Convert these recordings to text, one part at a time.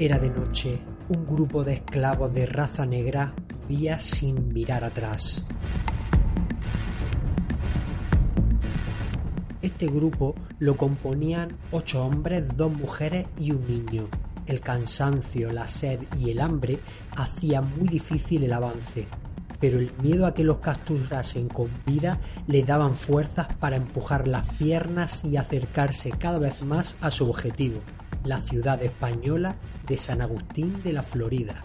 Era de noche. Un grupo de esclavos de raza negra vía sin mirar atrás. Este grupo lo componían ocho hombres, dos mujeres y un niño. El cansancio, la sed y el hambre hacían muy difícil el avance, pero el miedo a que los capturasen con vida le daban fuerzas para empujar las piernas y acercarse cada vez más a su objetivo, la ciudad española de San Agustín de la Florida.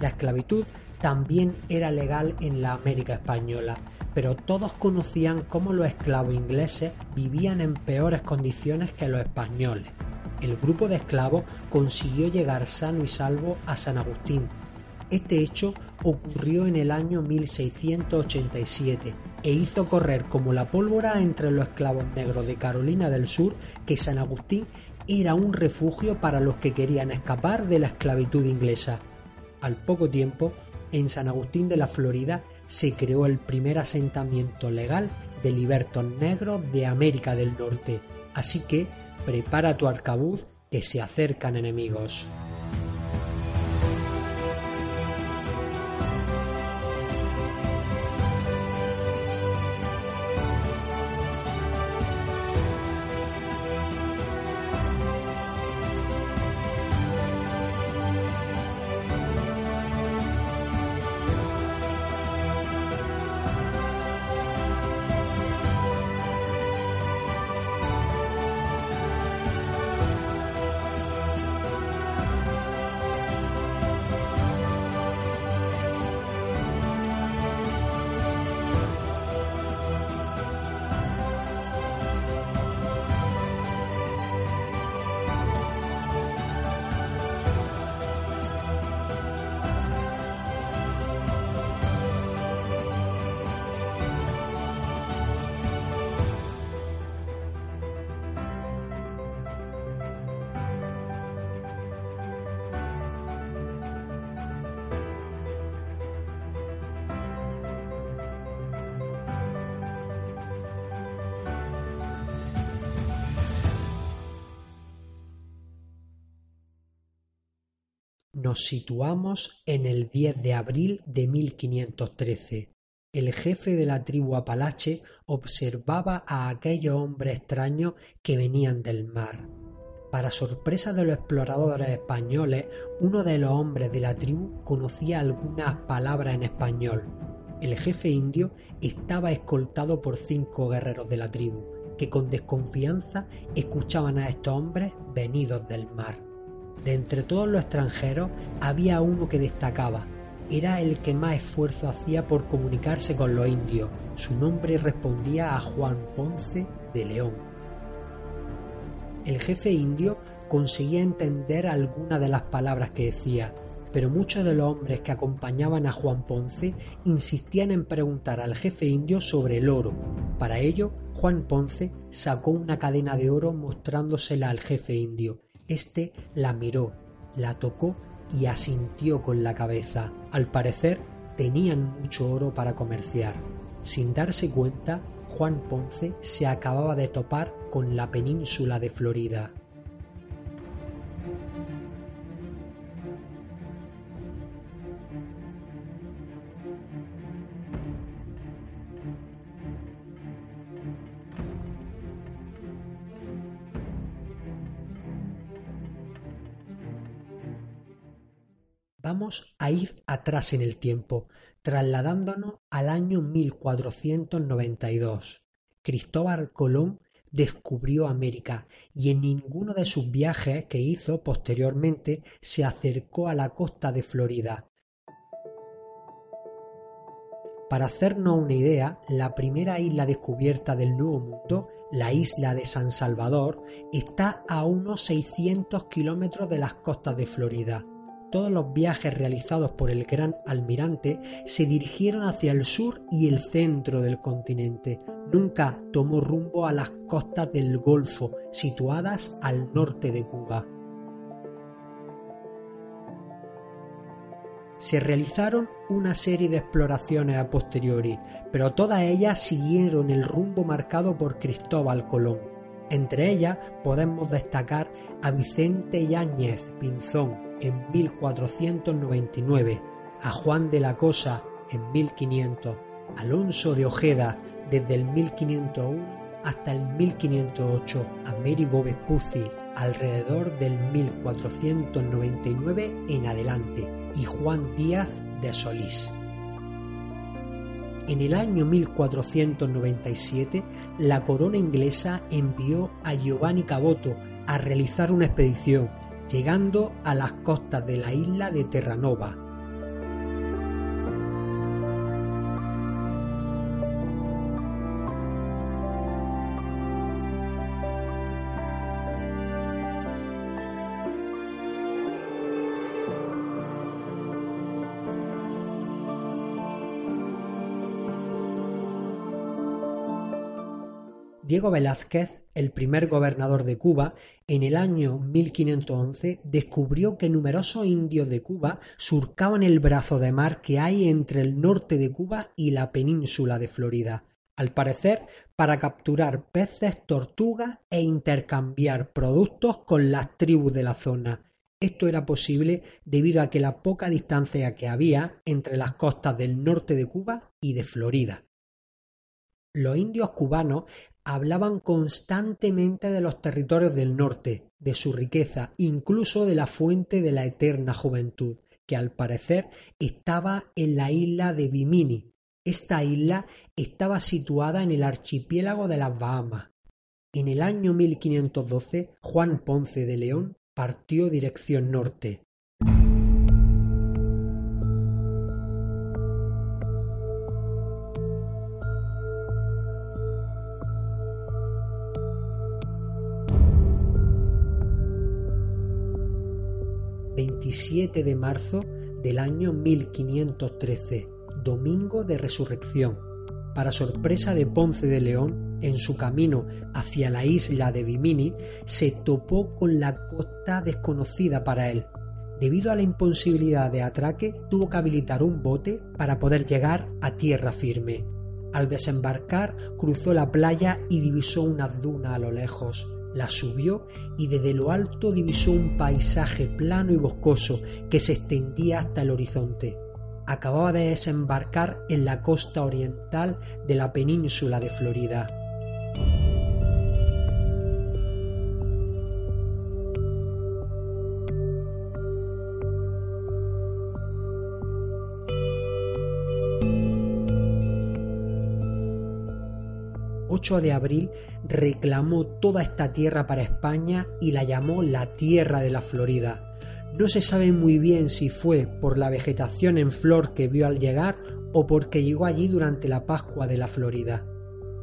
La esclavitud también era legal en la América española, pero todos conocían cómo los esclavos ingleses vivían en peores condiciones que los españoles. El grupo de esclavos consiguió llegar sano y salvo a San Agustín. Este hecho ocurrió en el año 1687 e hizo correr como la pólvora entre los esclavos negros de Carolina del Sur que San Agustín era un refugio para los que querían escapar de la esclavitud inglesa. Al poco tiempo, en San Agustín de la Florida se creó el primer asentamiento legal de libertos negros de América del Norte. Así que prepara tu arcabuz que se acercan enemigos. Situamos en el 10 de abril de 1513. El jefe de la tribu Apalache observaba a aquellos hombres extraños que venían del mar. Para sorpresa de los exploradores españoles, uno de los hombres de la tribu conocía algunas palabras en español. El jefe indio estaba escoltado por cinco guerreros de la tribu, que con desconfianza escuchaban a estos hombres venidos del mar. De entre todos los extranjeros había uno que destacaba. Era el que más esfuerzo hacía por comunicarse con los indios. Su nombre respondía a Juan Ponce de León. El jefe indio conseguía entender algunas de las palabras que decía, pero muchos de los hombres que acompañaban a Juan Ponce insistían en preguntar al jefe indio sobre el oro. Para ello, Juan Ponce sacó una cadena de oro mostrándosela al jefe indio. Este la miró, la tocó y asintió con la cabeza. Al parecer tenían mucho oro para comerciar. Sin darse cuenta, Juan Ponce se acababa de topar con la península de Florida. Vamos a ir atrás en el tiempo, trasladándonos al año 1492. Cristóbal Colón descubrió América y en ninguno de sus viajes que hizo posteriormente se acercó a la costa de Florida. Para hacernos una idea, la primera isla descubierta del Nuevo Mundo, la isla de San Salvador, está a unos 600 kilómetros de las costas de Florida. Todos los viajes realizados por el gran almirante se dirigieron hacia el sur y el centro del continente. Nunca tomó rumbo a las costas del Golfo, situadas al norte de Cuba. Se realizaron una serie de exploraciones a posteriori, pero todas ellas siguieron el rumbo marcado por Cristóbal Colón. Entre ellas podemos destacar a Vicente Yáñez Pinzón en 1499, a Juan de la Cosa en 1500, Alonso de Ojeda desde el 1501 hasta el 1508, Américo Vespucci alrededor del 1499 en adelante y Juan Díaz de Solís. En el año 1497, la corona inglesa envió a Giovanni Caboto a realizar una expedición, llegando a las costas de la isla de Terranova, Diego Velázquez, el primer gobernador de Cuba, en el año 1511 descubrió que numerosos indios de Cuba surcaban el brazo de mar que hay entre el norte de Cuba y la península de Florida, al parecer para capturar peces, tortugas e intercambiar productos con las tribus de la zona. Esto era posible debido a que la poca distancia que había entre las costas del norte de Cuba y de Florida. Los indios cubanos hablaban constantemente de los territorios del norte, de su riqueza, incluso de la fuente de la eterna juventud, que al parecer estaba en la isla de Bimini. Esta isla estaba situada en el archipiélago de las Bahamas. En el año 1512, Juan Ponce de León partió dirección norte, 27 de marzo del año 1513, domingo de resurrección. Para sorpresa de Ponce de León, en su camino hacia la isla de Bimini, se topó con la costa desconocida para él. Debido a la imposibilidad de atraque, tuvo que habilitar un bote para poder llegar a tierra firme. Al desembarcar, cruzó la playa y divisó una duna a lo lejos la subió y desde lo alto divisó un paisaje plano y boscoso que se extendía hasta el horizonte. Acababa de desembarcar en la costa oriental de la península de Florida. 8 de abril reclamó toda esta tierra para España y la llamó la Tierra de la Florida. No se sabe muy bien si fue por la vegetación en flor que vio al llegar o porque llegó allí durante la Pascua de la Florida.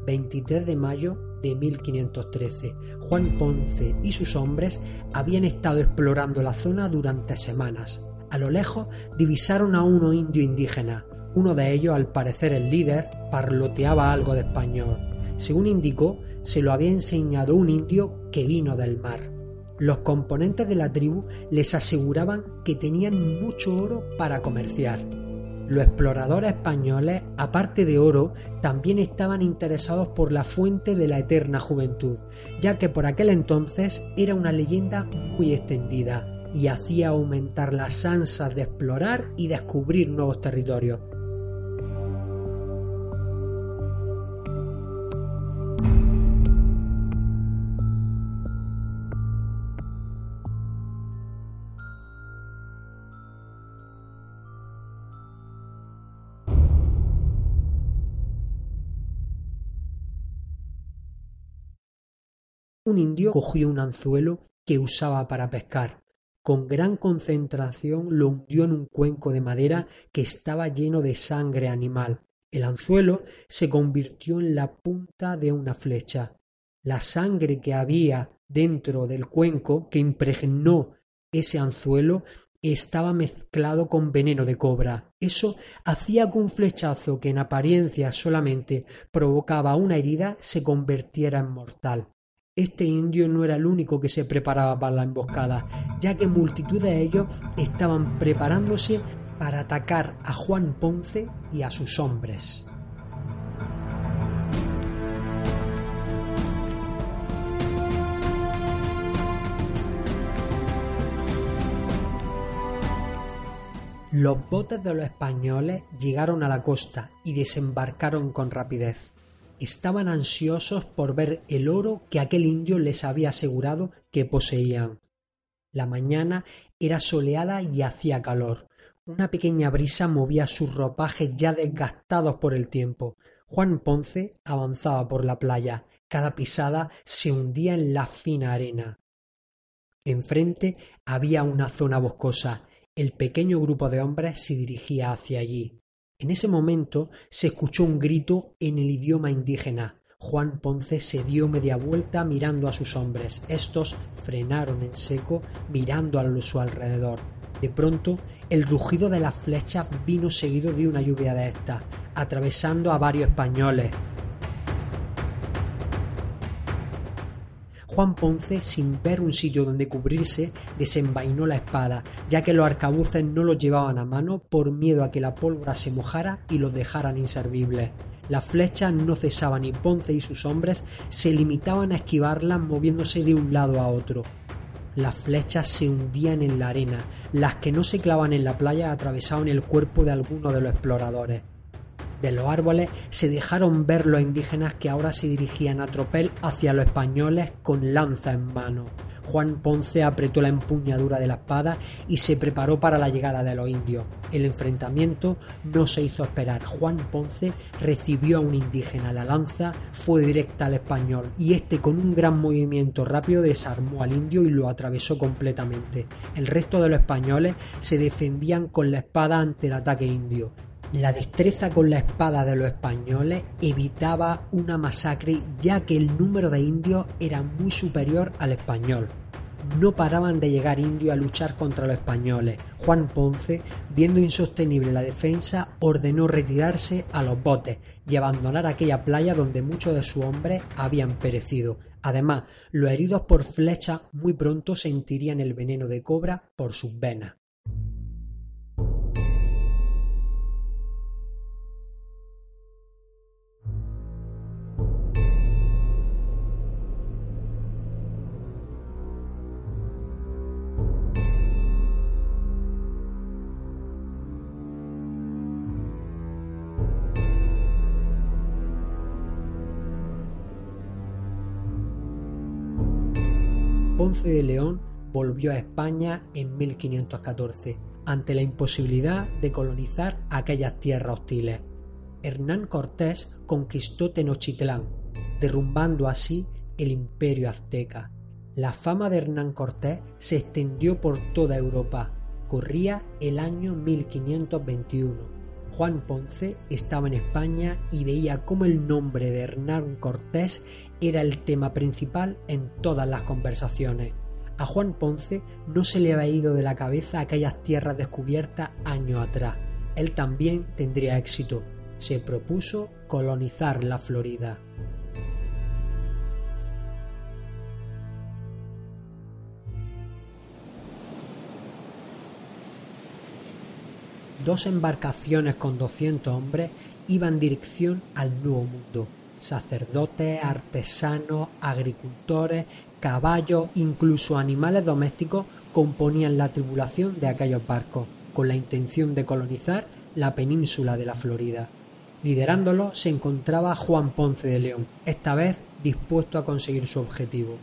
23 de mayo de 1513, Juan Ponce y sus hombres habían estado explorando la zona durante semanas. A lo lejos divisaron a uno indio indígena. Uno de ellos, al parecer el líder, parloteaba algo de español. Según indicó, se lo había enseñado un indio que vino del mar. Los componentes de la tribu les aseguraban que tenían mucho oro para comerciar. Los exploradores españoles, aparte de oro, también estaban interesados por la fuente de la eterna juventud, ya que por aquel entonces era una leyenda muy extendida y hacía aumentar las ansias de explorar y descubrir nuevos territorios. Un indio cogió un anzuelo que usaba para pescar. Con gran concentración lo hundió en un cuenco de madera que estaba lleno de sangre animal. El anzuelo se convirtió en la punta de una flecha. La sangre que había dentro del cuenco que impregnó ese anzuelo estaba mezclado con veneno de cobra. Eso hacía que un flechazo que en apariencia solamente provocaba una herida se convirtiera en mortal. Este indio no era el único que se preparaba para la emboscada, ya que multitud de ellos estaban preparándose para atacar a Juan Ponce y a sus hombres. Los botes de los españoles llegaron a la costa y desembarcaron con rapidez. Estaban ansiosos por ver el oro que aquel indio les había asegurado que poseían. La mañana era soleada y hacía calor. Una pequeña brisa movía sus ropajes ya desgastados por el tiempo. Juan Ponce avanzaba por la playa. Cada pisada se hundía en la fina arena. Enfrente había una zona boscosa el pequeño grupo de hombres se dirigía hacia allí. En ese momento se escuchó un grito en el idioma indígena. Juan Ponce se dio media vuelta mirando a sus hombres. Estos frenaron en seco mirando a su alrededor. De pronto, el rugido de las flechas vino seguido de una lluvia de estas, atravesando a varios españoles. Juan Ponce, sin ver un sitio donde cubrirse, desenvainó la espada, ya que los arcabuces no los llevaban a mano por miedo a que la pólvora se mojara y los dejaran inservibles. Las flechas no cesaban y Ponce y sus hombres se limitaban a esquivarlas moviéndose de un lado a otro. Las flechas se hundían en la arena, las que no se clavan en la playa atravesaban el cuerpo de alguno de los exploradores de los árboles se dejaron ver los indígenas que ahora se dirigían a tropel hacia los españoles con lanza en mano. Juan Ponce apretó la empuñadura de la espada y se preparó para la llegada de los indios. El enfrentamiento no se hizo esperar. Juan Ponce recibió a un indígena. La lanza fue directa al español y este con un gran movimiento rápido desarmó al indio y lo atravesó completamente. El resto de los españoles se defendían con la espada ante el ataque indio. La destreza con la espada de los españoles evitaba una masacre ya que el número de indios era muy superior al español. No paraban de llegar indios a luchar contra los españoles. Juan Ponce, viendo insostenible la defensa, ordenó retirarse a los botes y abandonar aquella playa donde muchos de sus hombres habían perecido. Además, los heridos por flecha muy pronto sentirían el veneno de cobra por sus venas. Ponce de León volvió a España en 1514, ante la imposibilidad de colonizar aquellas tierras hostiles. Hernán Cortés conquistó Tenochtitlán, derrumbando así el imperio azteca. La fama de Hernán Cortés se extendió por toda Europa. Corría el año 1521. Juan Ponce estaba en España y veía cómo el nombre de Hernán Cortés era el tema principal en todas las conversaciones. A Juan Ponce no se le había ido de la cabeza aquellas tierras descubiertas años atrás. Él también tendría éxito. Se propuso colonizar la Florida. Dos embarcaciones con 200 hombres iban dirección al Nuevo Mundo sacerdotes, artesanos, agricultores, caballos, incluso animales domésticos componían la tripulación de aquellos barcos, con la intención de colonizar la península de la Florida. Liderándolo se encontraba Juan Ponce de León, esta vez dispuesto a conseguir su objetivo.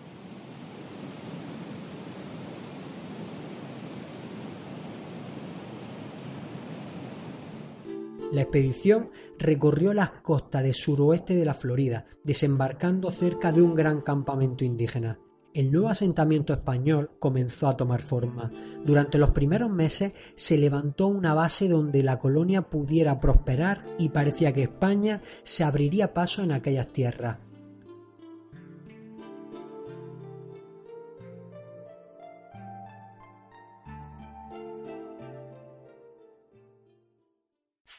La expedición recorrió las costas de suroeste de la Florida, desembarcando cerca de un gran campamento indígena. El nuevo asentamiento español comenzó a tomar forma. Durante los primeros meses se levantó una base donde la colonia pudiera prosperar y parecía que España se abriría paso en aquellas tierras.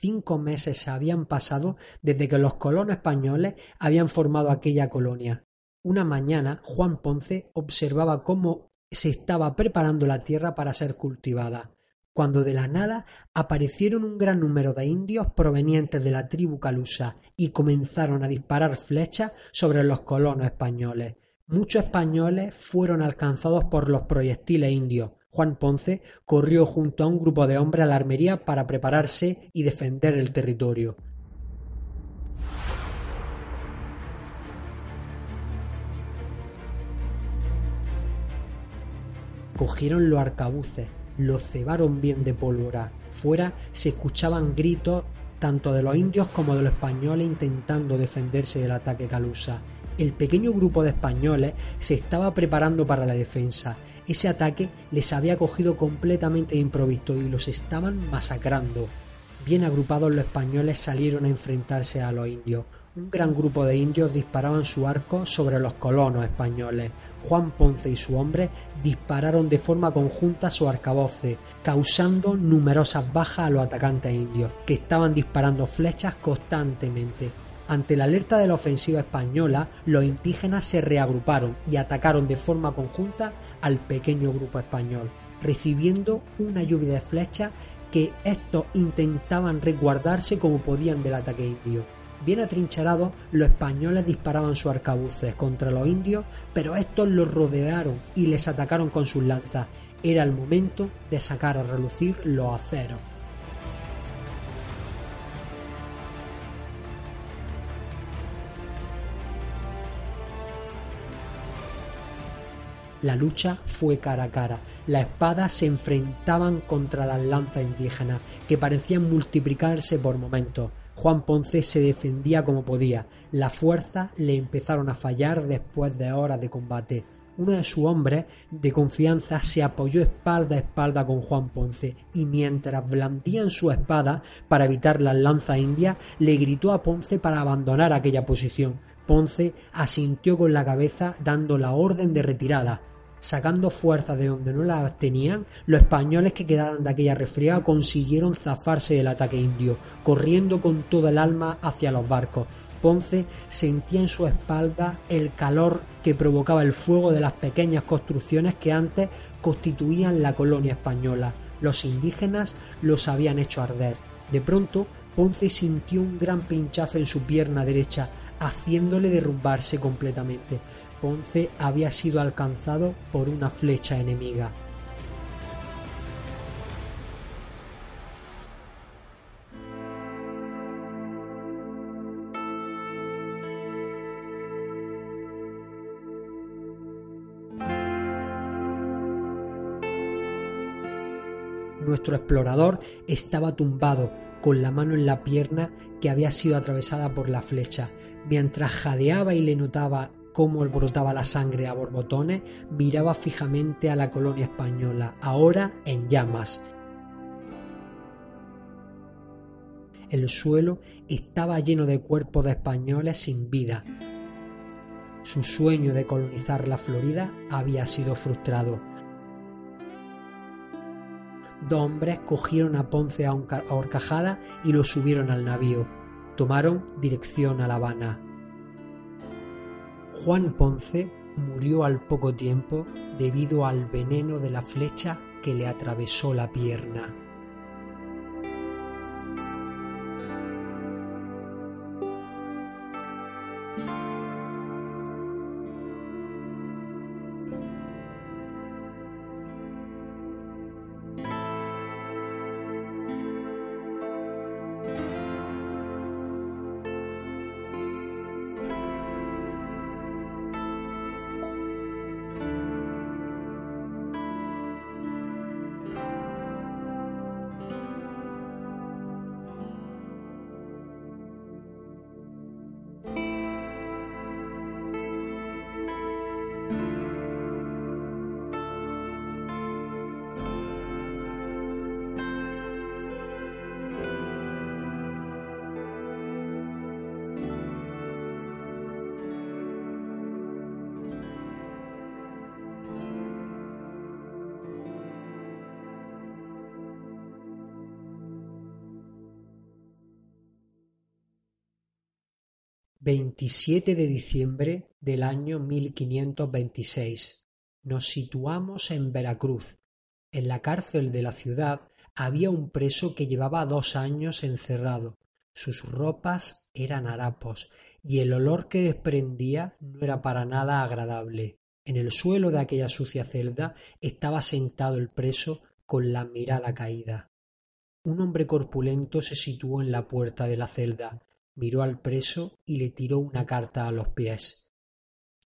Cinco meses habían pasado desde que los colonos españoles habían formado aquella colonia. Una mañana Juan Ponce observaba cómo se estaba preparando la tierra para ser cultivada, cuando de la nada aparecieron un gran número de indios provenientes de la tribu calusa y comenzaron a disparar flechas sobre los colonos españoles. Muchos españoles fueron alcanzados por los proyectiles indios, Juan Ponce corrió junto a un grupo de hombres a la armería para prepararse y defender el territorio. Cogieron los arcabuces, los cebaron bien de pólvora. Fuera se escuchaban gritos tanto de los indios como de los españoles intentando defenderse del ataque calusa. El pequeño grupo de españoles se estaba preparando para la defensa ese ataque les había cogido completamente de improviso y los estaban masacrando. Bien agrupados los españoles salieron a enfrentarse a los indios. Un gran grupo de indios disparaban su arco sobre los colonos españoles. Juan Ponce y su hombre dispararon de forma conjunta su arcaboce, causando numerosas bajas a los atacantes indios, que estaban disparando flechas constantemente. Ante la alerta de la ofensiva española, los indígenas se reagruparon y atacaron de forma conjunta al pequeño grupo español, recibiendo una lluvia de flechas que estos intentaban resguardarse como podían del ataque indio. Bien atrincherados, los españoles disparaban sus arcabuces contra los indios, pero estos los rodearon y les atacaron con sus lanzas. Era el momento de sacar a relucir los aceros. La lucha fue cara a cara. Las espadas se enfrentaban contra las lanzas indígenas, que parecían multiplicarse por momentos. Juan Ponce se defendía como podía. Las fuerzas le empezaron a fallar después de horas de combate. Uno de sus hombres de confianza se apoyó espalda a espalda con Juan Ponce y mientras blandían su espada para evitar las lanzas indias, le gritó a Ponce para abandonar aquella posición. Ponce asintió con la cabeza dando la orden de retirada sacando fuerza de donde no la tenían, los españoles que quedaron de aquella refriega consiguieron zafarse del ataque indio, corriendo con toda el alma hacia los barcos. Ponce sentía en su espalda el calor que provocaba el fuego de las pequeñas construcciones que antes constituían la colonia española. Los indígenas los habían hecho arder. De pronto, Ponce sintió un gran pinchazo en su pierna derecha, haciéndole derrumbarse completamente. Ponce había sido alcanzado por una flecha enemiga. Nuestro explorador estaba tumbado, con la mano en la pierna que había sido atravesada por la flecha. Mientras jadeaba y le notaba cómo brotaba la sangre a borbotones, miraba fijamente a la colonia española, ahora en llamas. El suelo estaba lleno de cuerpos de españoles sin vida. Su sueño de colonizar la Florida había sido frustrado. Dos hombres cogieron a Ponce a horcajada y lo subieron al navío. Tomaron dirección a La Habana. Juan Ponce murió al poco tiempo debido al veneno de la flecha que le atravesó la pierna. 27 de diciembre del año 1526. Nos situamos en Veracruz. En la cárcel de la ciudad había un preso que llevaba dos años encerrado. Sus ropas eran harapos y el olor que desprendía no era para nada agradable. En el suelo de aquella sucia celda estaba sentado el preso con la mirada caída. Un hombre corpulento se situó en la puerta de la celda, miró al preso y le tiró una carta a los pies.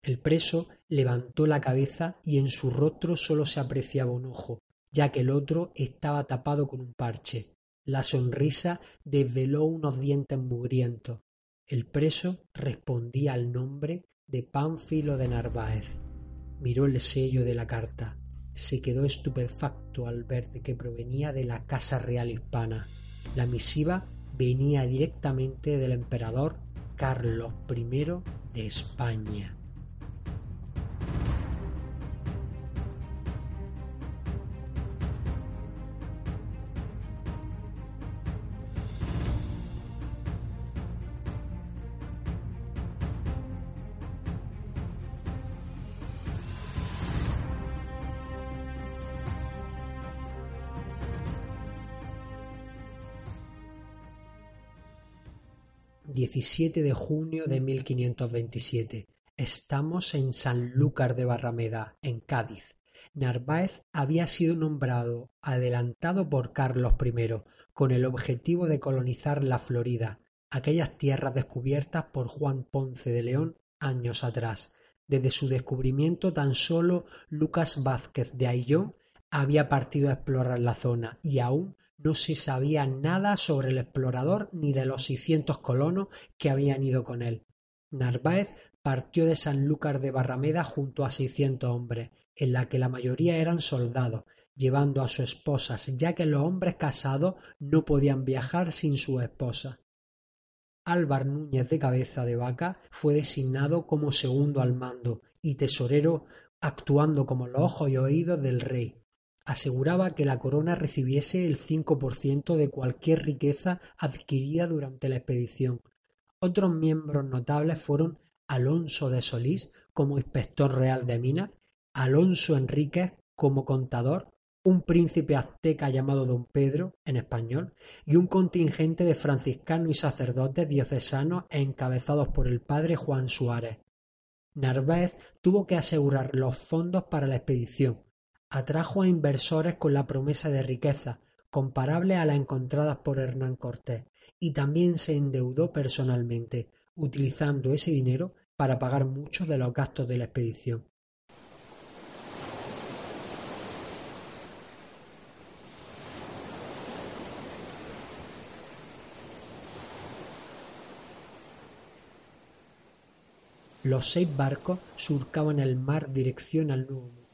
El preso levantó la cabeza y en su rostro solo se apreciaba un ojo, ya que el otro estaba tapado con un parche. La sonrisa desveló unos dientes mugrientos. El preso respondía al nombre de Pánfilo de Narváez. Miró el sello de la carta. Se quedó estupefacto al ver que provenía de la Casa Real Hispana. La misiva venía directamente del emperador Carlos I de España. 17 de junio de 1527. Estamos en Sanlúcar de Barrameda, en Cádiz. Narváez había sido nombrado adelantado por Carlos I con el objetivo de colonizar la Florida, aquellas tierras descubiertas por Juan Ponce de León años atrás. Desde su descubrimiento tan solo Lucas Vázquez de Ayllón había partido a explorar la zona y aún no se sabía nada sobre el explorador ni de los seiscientos colonos que habían ido con él. Narváez partió de Sanlúcar de Barrameda junto a seiscientos hombres, en la que la mayoría eran soldados, llevando a sus esposas, ya que los hombres casados no podían viajar sin su esposa. Álvar Núñez de Cabeza de Vaca fue designado como segundo al mando y tesorero actuando como los ojos y oídos del rey aseguraba que la corona recibiese el cinco por ciento de cualquier riqueza adquirida durante la expedición. Otros miembros notables fueron Alonso de Solís como inspector real de minas, Alonso Enríquez como contador, un príncipe azteca llamado don Pedro en español y un contingente de franciscanos y sacerdotes diocesanos encabezados por el padre Juan Suárez. Narváez tuvo que asegurar los fondos para la expedición, atrajo a inversores con la promesa de riqueza comparable a la encontrada por Hernán Cortés y también se endeudó personalmente, utilizando ese dinero para pagar muchos de los gastos de la expedición. Los seis barcos surcaban el mar dirección al Nuevo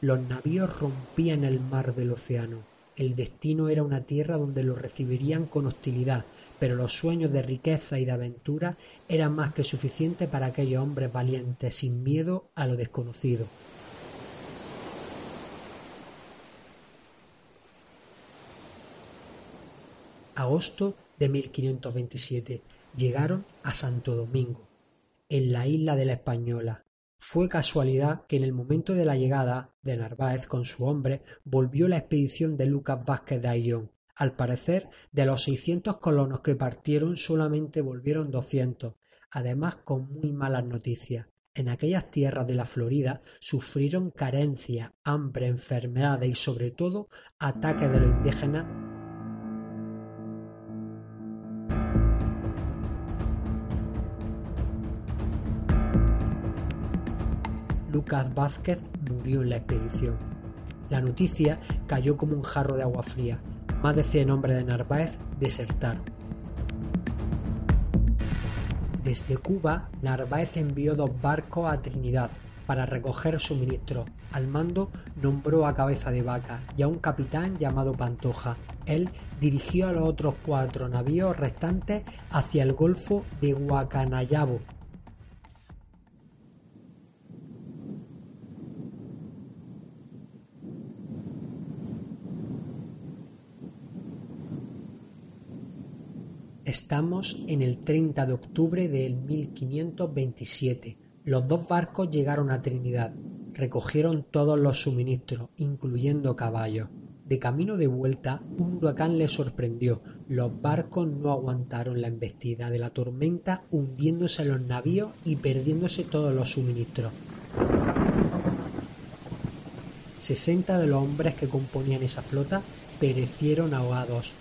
los navíos rompían el mar del océano. El destino era una tierra donde los recibirían con hostilidad, pero los sueños de riqueza y de aventura eran más que suficientes para aquellos hombres valientes sin miedo a lo desconocido. Agosto de 1527 llegaron a Santo Domingo, en la isla de la Española, fue casualidad que en el momento de la llegada de Narváez con su hombre volvió la expedición de Lucas Vázquez de Ayllón. Al parecer, de los seiscientos colonos que partieron solamente volvieron doscientos, además con muy malas noticias. En aquellas tierras de la Florida sufrieron carencia, hambre, enfermedades y sobre todo ataques de los indígenas Lucas Vázquez murió en la expedición. La noticia cayó como un jarro de agua fría. Más de 100 hombres de Narváez desertaron. Desde Cuba, Narváez envió dos barcos a Trinidad para recoger suministros. Al mando nombró a Cabeza de Vaca y a un capitán llamado Pantoja. Él dirigió a los otros cuatro navíos restantes hacia el Golfo de Guacanayabo, Estamos en el 30 de octubre del 1527. Los dos barcos llegaron a Trinidad. Recogieron todos los suministros, incluyendo caballos. De camino de vuelta, un huracán les sorprendió. Los barcos no aguantaron la embestida de la tormenta, hundiéndose los navíos y perdiéndose todos los suministros. Sesenta de los hombres que componían esa flota perecieron ahogados.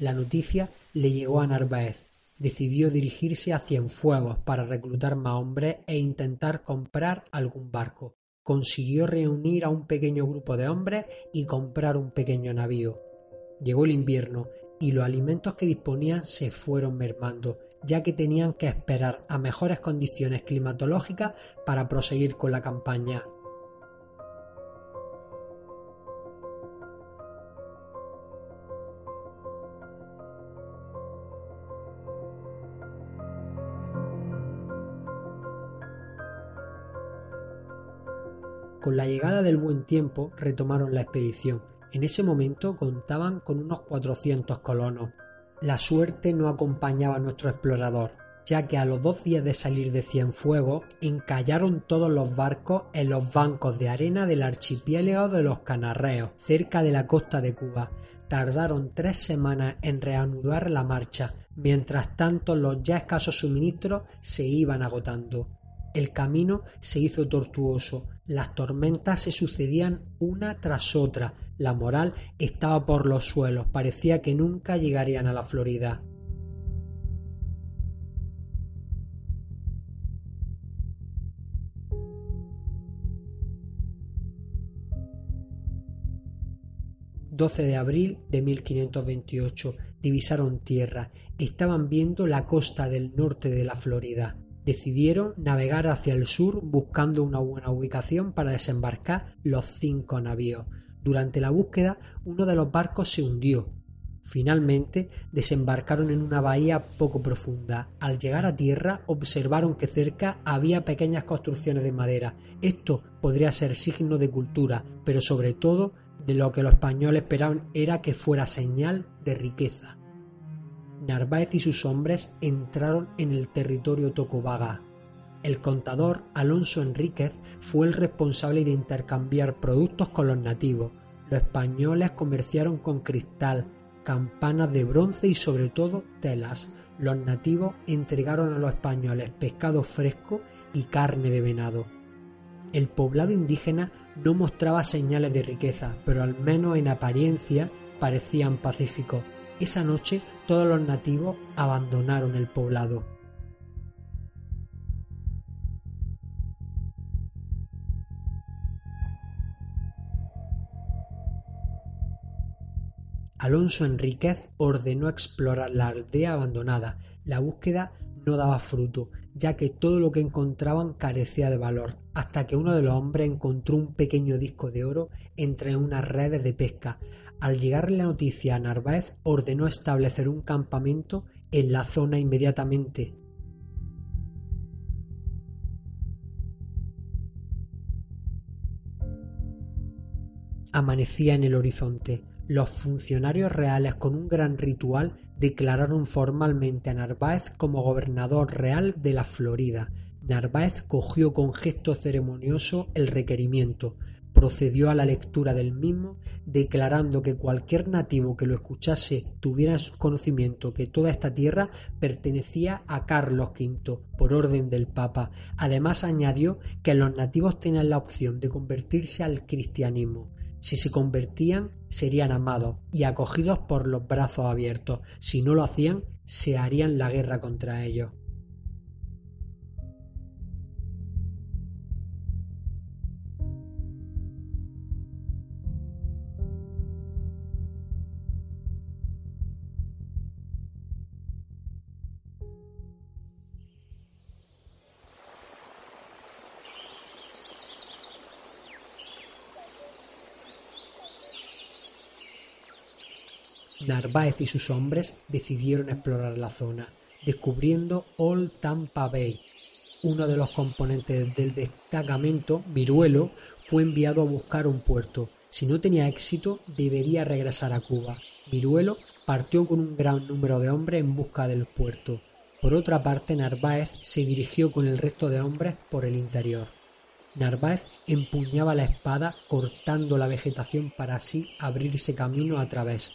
La noticia le llegó a Narváez. Decidió dirigirse a Cienfuegos para reclutar más hombres e intentar comprar algún barco. Consiguió reunir a un pequeño grupo de hombres y comprar un pequeño navío. Llegó el invierno y los alimentos que disponían se fueron mermando, ya que tenían que esperar a mejores condiciones climatológicas para proseguir con la campaña. Con la llegada del buen tiempo retomaron la expedición. En ese momento contaban con unos 400 colonos. La suerte no acompañaba a nuestro explorador, ya que a los dos días de salir de Cienfuegos encallaron todos los barcos en los bancos de arena del archipiélago de los Canarreos, cerca de la costa de Cuba. Tardaron tres semanas en reanudar la marcha, mientras tanto los ya escasos suministros se iban agotando. El camino se hizo tortuoso, las tormentas se sucedían una tras otra, la moral estaba por los suelos, parecía que nunca llegarían a la Florida. «12 de abril de 1528. Divisaron tierra. Estaban viendo la costa del norte de la Florida decidieron navegar hacia el sur buscando una buena ubicación para desembarcar los cinco navíos. Durante la búsqueda, uno de los barcos se hundió. Finalmente, desembarcaron en una bahía poco profunda. Al llegar a tierra, observaron que cerca había pequeñas construcciones de madera. Esto podría ser signo de cultura, pero sobre todo de lo que los españoles esperaban era que fuera señal de riqueza. Narváez y sus hombres entraron en el territorio Tocobaga. El contador Alonso Enríquez fue el responsable de intercambiar productos con los nativos. Los españoles comerciaron con cristal, campanas de bronce y sobre todo telas. Los nativos entregaron a los españoles pescado fresco y carne de venado. El poblado indígena no mostraba señales de riqueza, pero al menos en apariencia parecían pacíficos. Esa noche todos los nativos abandonaron el poblado. Alonso Enríquez ordenó explorar la aldea abandonada. La búsqueda no daba fruto, ya que todo lo que encontraban carecía de valor, hasta que uno de los hombres encontró un pequeño disco de oro entre unas redes de pesca. Al llegarle la noticia a Narváez, ordenó establecer un campamento en la zona inmediatamente. Amanecía en el horizonte. Los funcionarios reales con un gran ritual declararon formalmente a Narváez como gobernador real de la Florida. Narváez cogió con gesto ceremonioso el requerimiento, procedió a la lectura del mismo, declarando que cualquier nativo que lo escuchase tuviera en su conocimiento que toda esta tierra pertenecía a Carlos V por orden del Papa. Además añadió que los nativos tenían la opción de convertirse al cristianismo. Si se convertían, serían amados y acogidos por los brazos abiertos. Si no lo hacían, se harían la guerra contra ellos. Narváez y sus hombres decidieron explorar la zona, descubriendo Old Tampa Bay. uno de los componentes del destacamento, Viruelo, fue enviado a buscar un puerto. Si no tenía éxito, debería regresar a Cuba. Viruelo partió con un gran número de hombres en busca del puerto. Por otra parte, Narváez se dirigió con el resto de hombres por el interior. Narváez empuñaba la espada cortando la vegetación para así abrirse camino a través.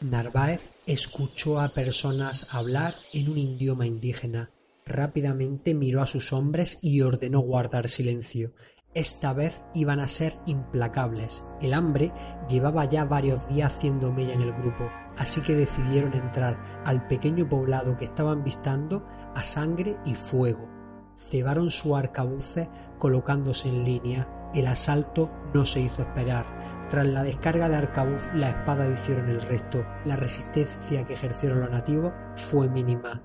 Narváez escuchó a personas hablar en un idioma indígena. Rápidamente miró a sus hombres y ordenó guardar silencio. Esta vez iban a ser implacables. El hambre llevaba ya varios días haciendo mella en el grupo, así que decidieron entrar al pequeño poblado que estaban vistando a sangre y fuego. Cebaron su arcabuces colocándose en línea. El asalto no se hizo esperar. Tras la descarga de arcabuz, la espada hicieron el resto. La resistencia que ejercieron los nativos fue mínima.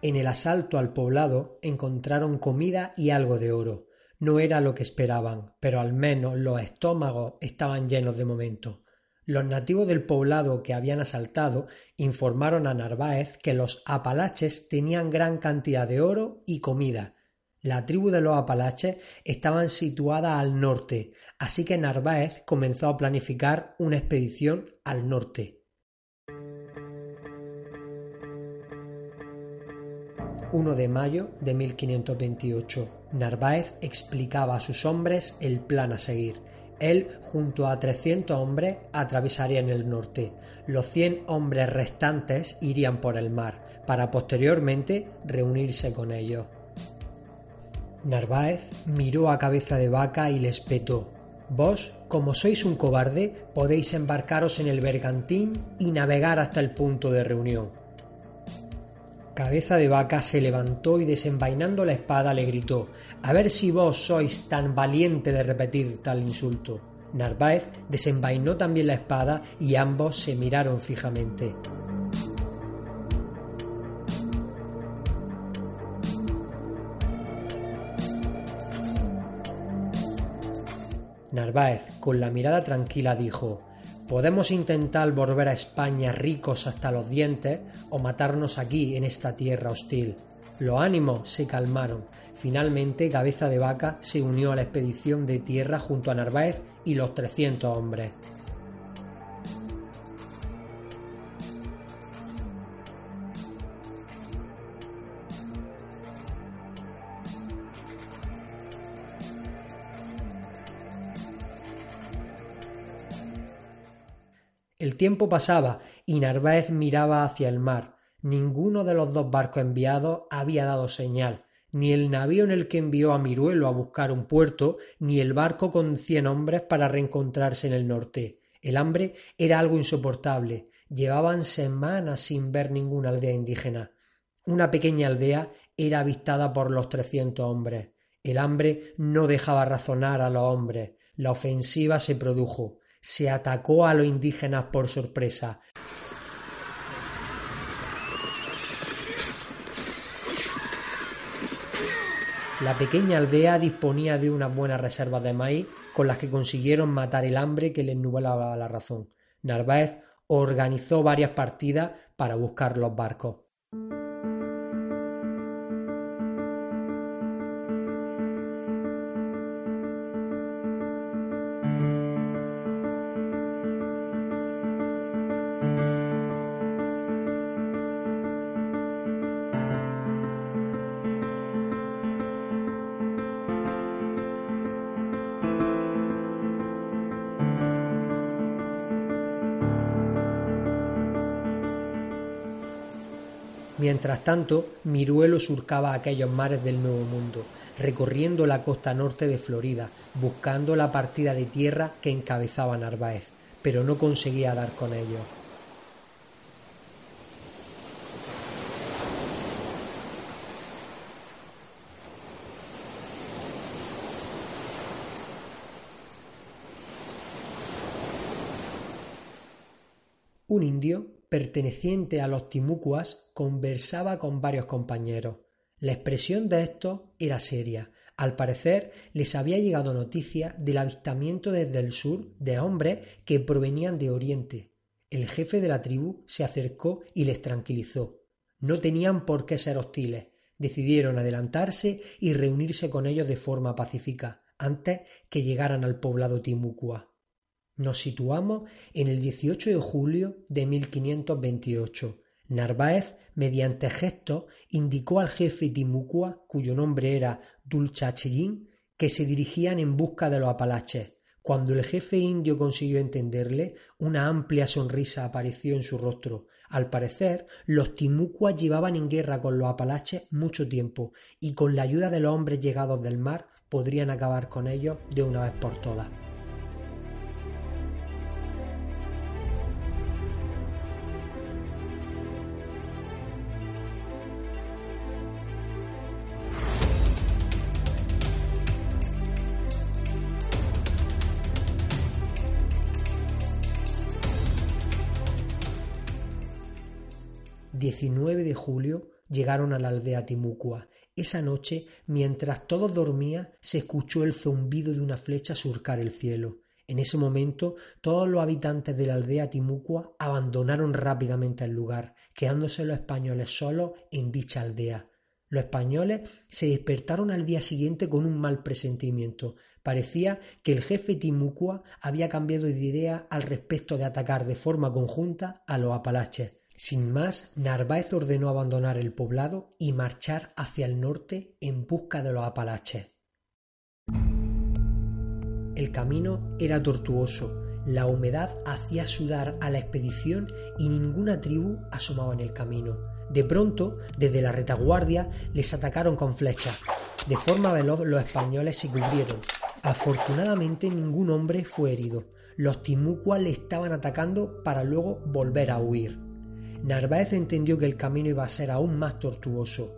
En el asalto al poblado encontraron comida y algo de oro. No era lo que esperaban, pero al menos los estómagos estaban llenos de momento. Los nativos del poblado que habían asaltado informaron a Narváez que los apalaches tenían gran cantidad de oro y comida. La tribu de los apalaches estaban situada al norte, así que Narváez comenzó a planificar una expedición al norte. 1 de mayo de 1528. Narváez explicaba a sus hombres el plan a seguir. Él, junto a 300 hombres, atravesarían el norte. Los 100 hombres restantes irían por el mar, para posteriormente reunirse con ellos. Narváez miró a cabeza de vaca y les petó. Vos, como sois un cobarde, podéis embarcaros en el bergantín y navegar hasta el punto de reunión. Cabeza de Vaca se levantó y desenvainando la espada le gritó A ver si vos sois tan valiente de repetir tal insulto. Narváez desenvainó también la espada y ambos se miraron fijamente. Narváez, con la mirada tranquila, dijo Podemos intentar volver a España ricos hasta los dientes o matarnos aquí en esta tierra hostil. Los ánimos se calmaron. Finalmente Cabeza de Vaca se unió a la expedición de tierra junto a Narváez y los 300 hombres. El tiempo pasaba y Narváez miraba hacia el mar. Ninguno de los dos barcos enviados había dado señal, ni el navío en el que envió a Miruelo a buscar un puerto, ni el barco con cien hombres para reencontrarse en el norte. El hambre era algo insoportable. Llevaban semanas sin ver ninguna aldea indígena. Una pequeña aldea era avistada por los trescientos hombres. El hambre no dejaba razonar a los hombres. La ofensiva se produjo se atacó a los indígenas por sorpresa. La pequeña aldea disponía de unas buenas reservas de maíz con las que consiguieron matar el hambre que les nublaba la razón. Narváez organizó varias partidas para buscar los barcos. Mientras tanto, Miruelo surcaba aquellos mares del Nuevo Mundo, recorriendo la costa norte de Florida, buscando la partida de tierra que encabezaba Narváez, pero no conseguía dar con ellos. Un indio perteneciente a los timucuas, conversaba con varios compañeros. La expresión de estos era seria. Al parecer les había llegado noticia del avistamiento desde el sur de hombres que provenían de Oriente. El jefe de la tribu se acercó y les tranquilizó. No tenían por qué ser hostiles. Decidieron adelantarse y reunirse con ellos de forma pacífica, antes que llegaran al poblado Timucua. Nos situamos en el 18 de julio de 1528. Narváez, mediante gestos, indicó al jefe Timucua, cuyo nombre era Dulchachellín, que se dirigían en busca de los apalaches. Cuando el jefe indio consiguió entenderle, una amplia sonrisa apareció en su rostro. Al parecer, los timucuas llevaban en guerra con los apalaches mucho tiempo, y con la ayuda de los hombres llegados del mar podrían acabar con ellos de una vez por todas. 19 de julio llegaron a la aldea Timucua. Esa noche, mientras todos dormían, se escuchó el zumbido de una flecha surcar el cielo. En ese momento, todos los habitantes de la aldea Timucua abandonaron rápidamente el lugar, quedándose los españoles solos en dicha aldea. Los españoles se despertaron al día siguiente con un mal presentimiento. Parecía que el jefe Timucua había cambiado de idea al respecto de atacar de forma conjunta a los apalaches. Sin más, Narváez ordenó abandonar el poblado y marchar hacia el norte en busca de los Apalaches. El camino era tortuoso, la humedad hacía sudar a la expedición y ninguna tribu asomaba en el camino. De pronto, desde la retaguardia, les atacaron con flechas. De forma veloz los españoles se cubrieron. Afortunadamente ningún hombre fue herido. Los timucuas le estaban atacando para luego volver a huir. Narváez entendió que el camino iba a ser aún más tortuoso.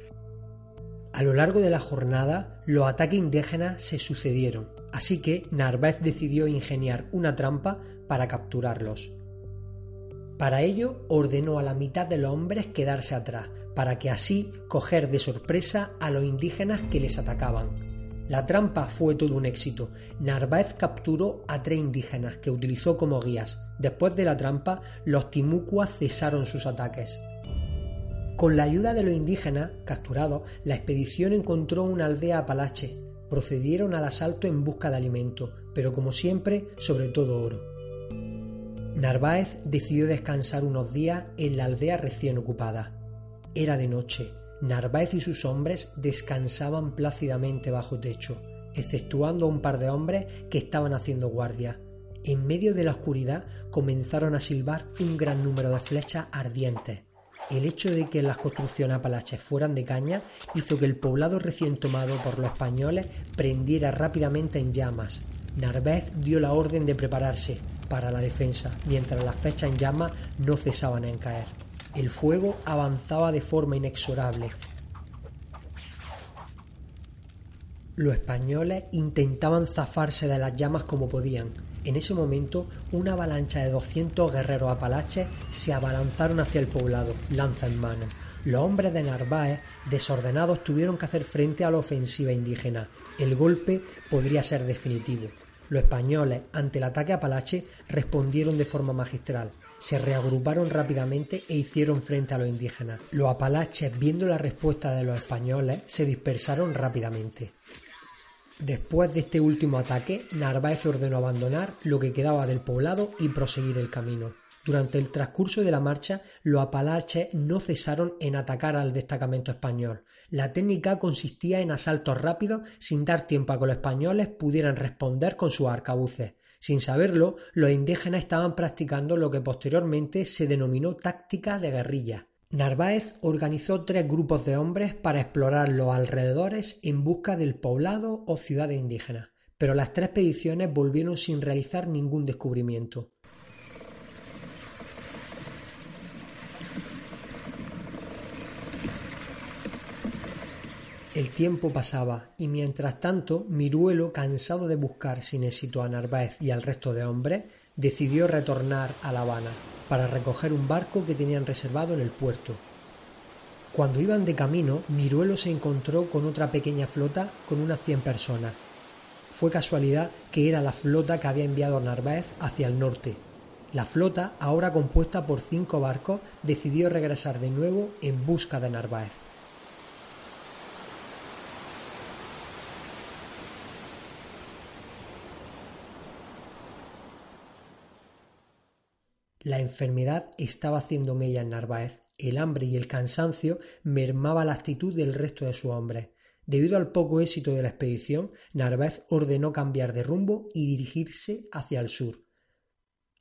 A lo largo de la jornada, los ataques indígenas se sucedieron, así que Narváez decidió ingeniar una trampa para capturarlos. Para ello, ordenó a la mitad de los hombres quedarse atrás, para que así coger de sorpresa a los indígenas que les atacaban. La trampa fue todo un éxito. Narváez capturó a tres indígenas que utilizó como guías. Después de la trampa, los timucuas cesaron sus ataques. Con la ayuda de los indígenas capturados, la expedición encontró una aldea apalache. Procedieron al asalto en busca de alimento, pero como siempre, sobre todo oro. Narváez decidió descansar unos días en la aldea recién ocupada. Era de noche, Narváez y sus hombres descansaban plácidamente bajo techo, exceptuando a un par de hombres que estaban haciendo guardia. En medio de la oscuridad comenzaron a silbar un gran número de flechas ardientes. El hecho de que las construcciones apalaches fueran de caña hizo que el poblado recién tomado por los españoles prendiera rápidamente en llamas. Narváez dio la orden de prepararse para la defensa, mientras las flechas en llamas no cesaban en caer. El fuego avanzaba de forma inexorable. Los españoles intentaban zafarse de las llamas como podían. En ese momento, una avalancha de 200 guerreros apalaches se abalanzaron hacia el poblado, lanza en mano. Los hombres de Narváez, desordenados, tuvieron que hacer frente a la ofensiva indígena. El golpe podría ser definitivo. Los españoles, ante el ataque apalache, respondieron de forma magistral se reagruparon rápidamente e hicieron frente a los indígenas. Los apalaches, viendo la respuesta de los españoles, se dispersaron rápidamente. Después de este último ataque, Narváez ordenó abandonar lo que quedaba del poblado y proseguir el camino. Durante el transcurso de la marcha, los apalaches no cesaron en atacar al destacamento español. La técnica consistía en asaltos rápidos sin dar tiempo a que los españoles pudieran responder con sus arcabuces. Sin saberlo, los indígenas estaban practicando lo que posteriormente se denominó táctica de guerrilla. Narváez organizó tres grupos de hombres para explorar los alrededores en busca del poblado o ciudades indígenas, pero las tres expediciones volvieron sin realizar ningún descubrimiento. El tiempo pasaba, y mientras tanto Miruelo, cansado de buscar sin éxito a Narváez y al resto de hombres, decidió retornar a La Habana. para recoger un barco que tenían reservado en el puerto. Cuando iban de camino, Miruelo se encontró con otra pequeña flota con unas 100 personas. Fue casualidad que era la flota que había enviado Narváez hacia el norte. La flota, ahora compuesta por cinco barcos, decidió regresar de nuevo en busca de Narváez. La enfermedad estaba haciendo mella en Narváez. El hambre y el cansancio mermaba la actitud del resto de sus hombres. Debido al poco éxito de la expedición, Narváez ordenó cambiar de rumbo y dirigirse hacia el sur.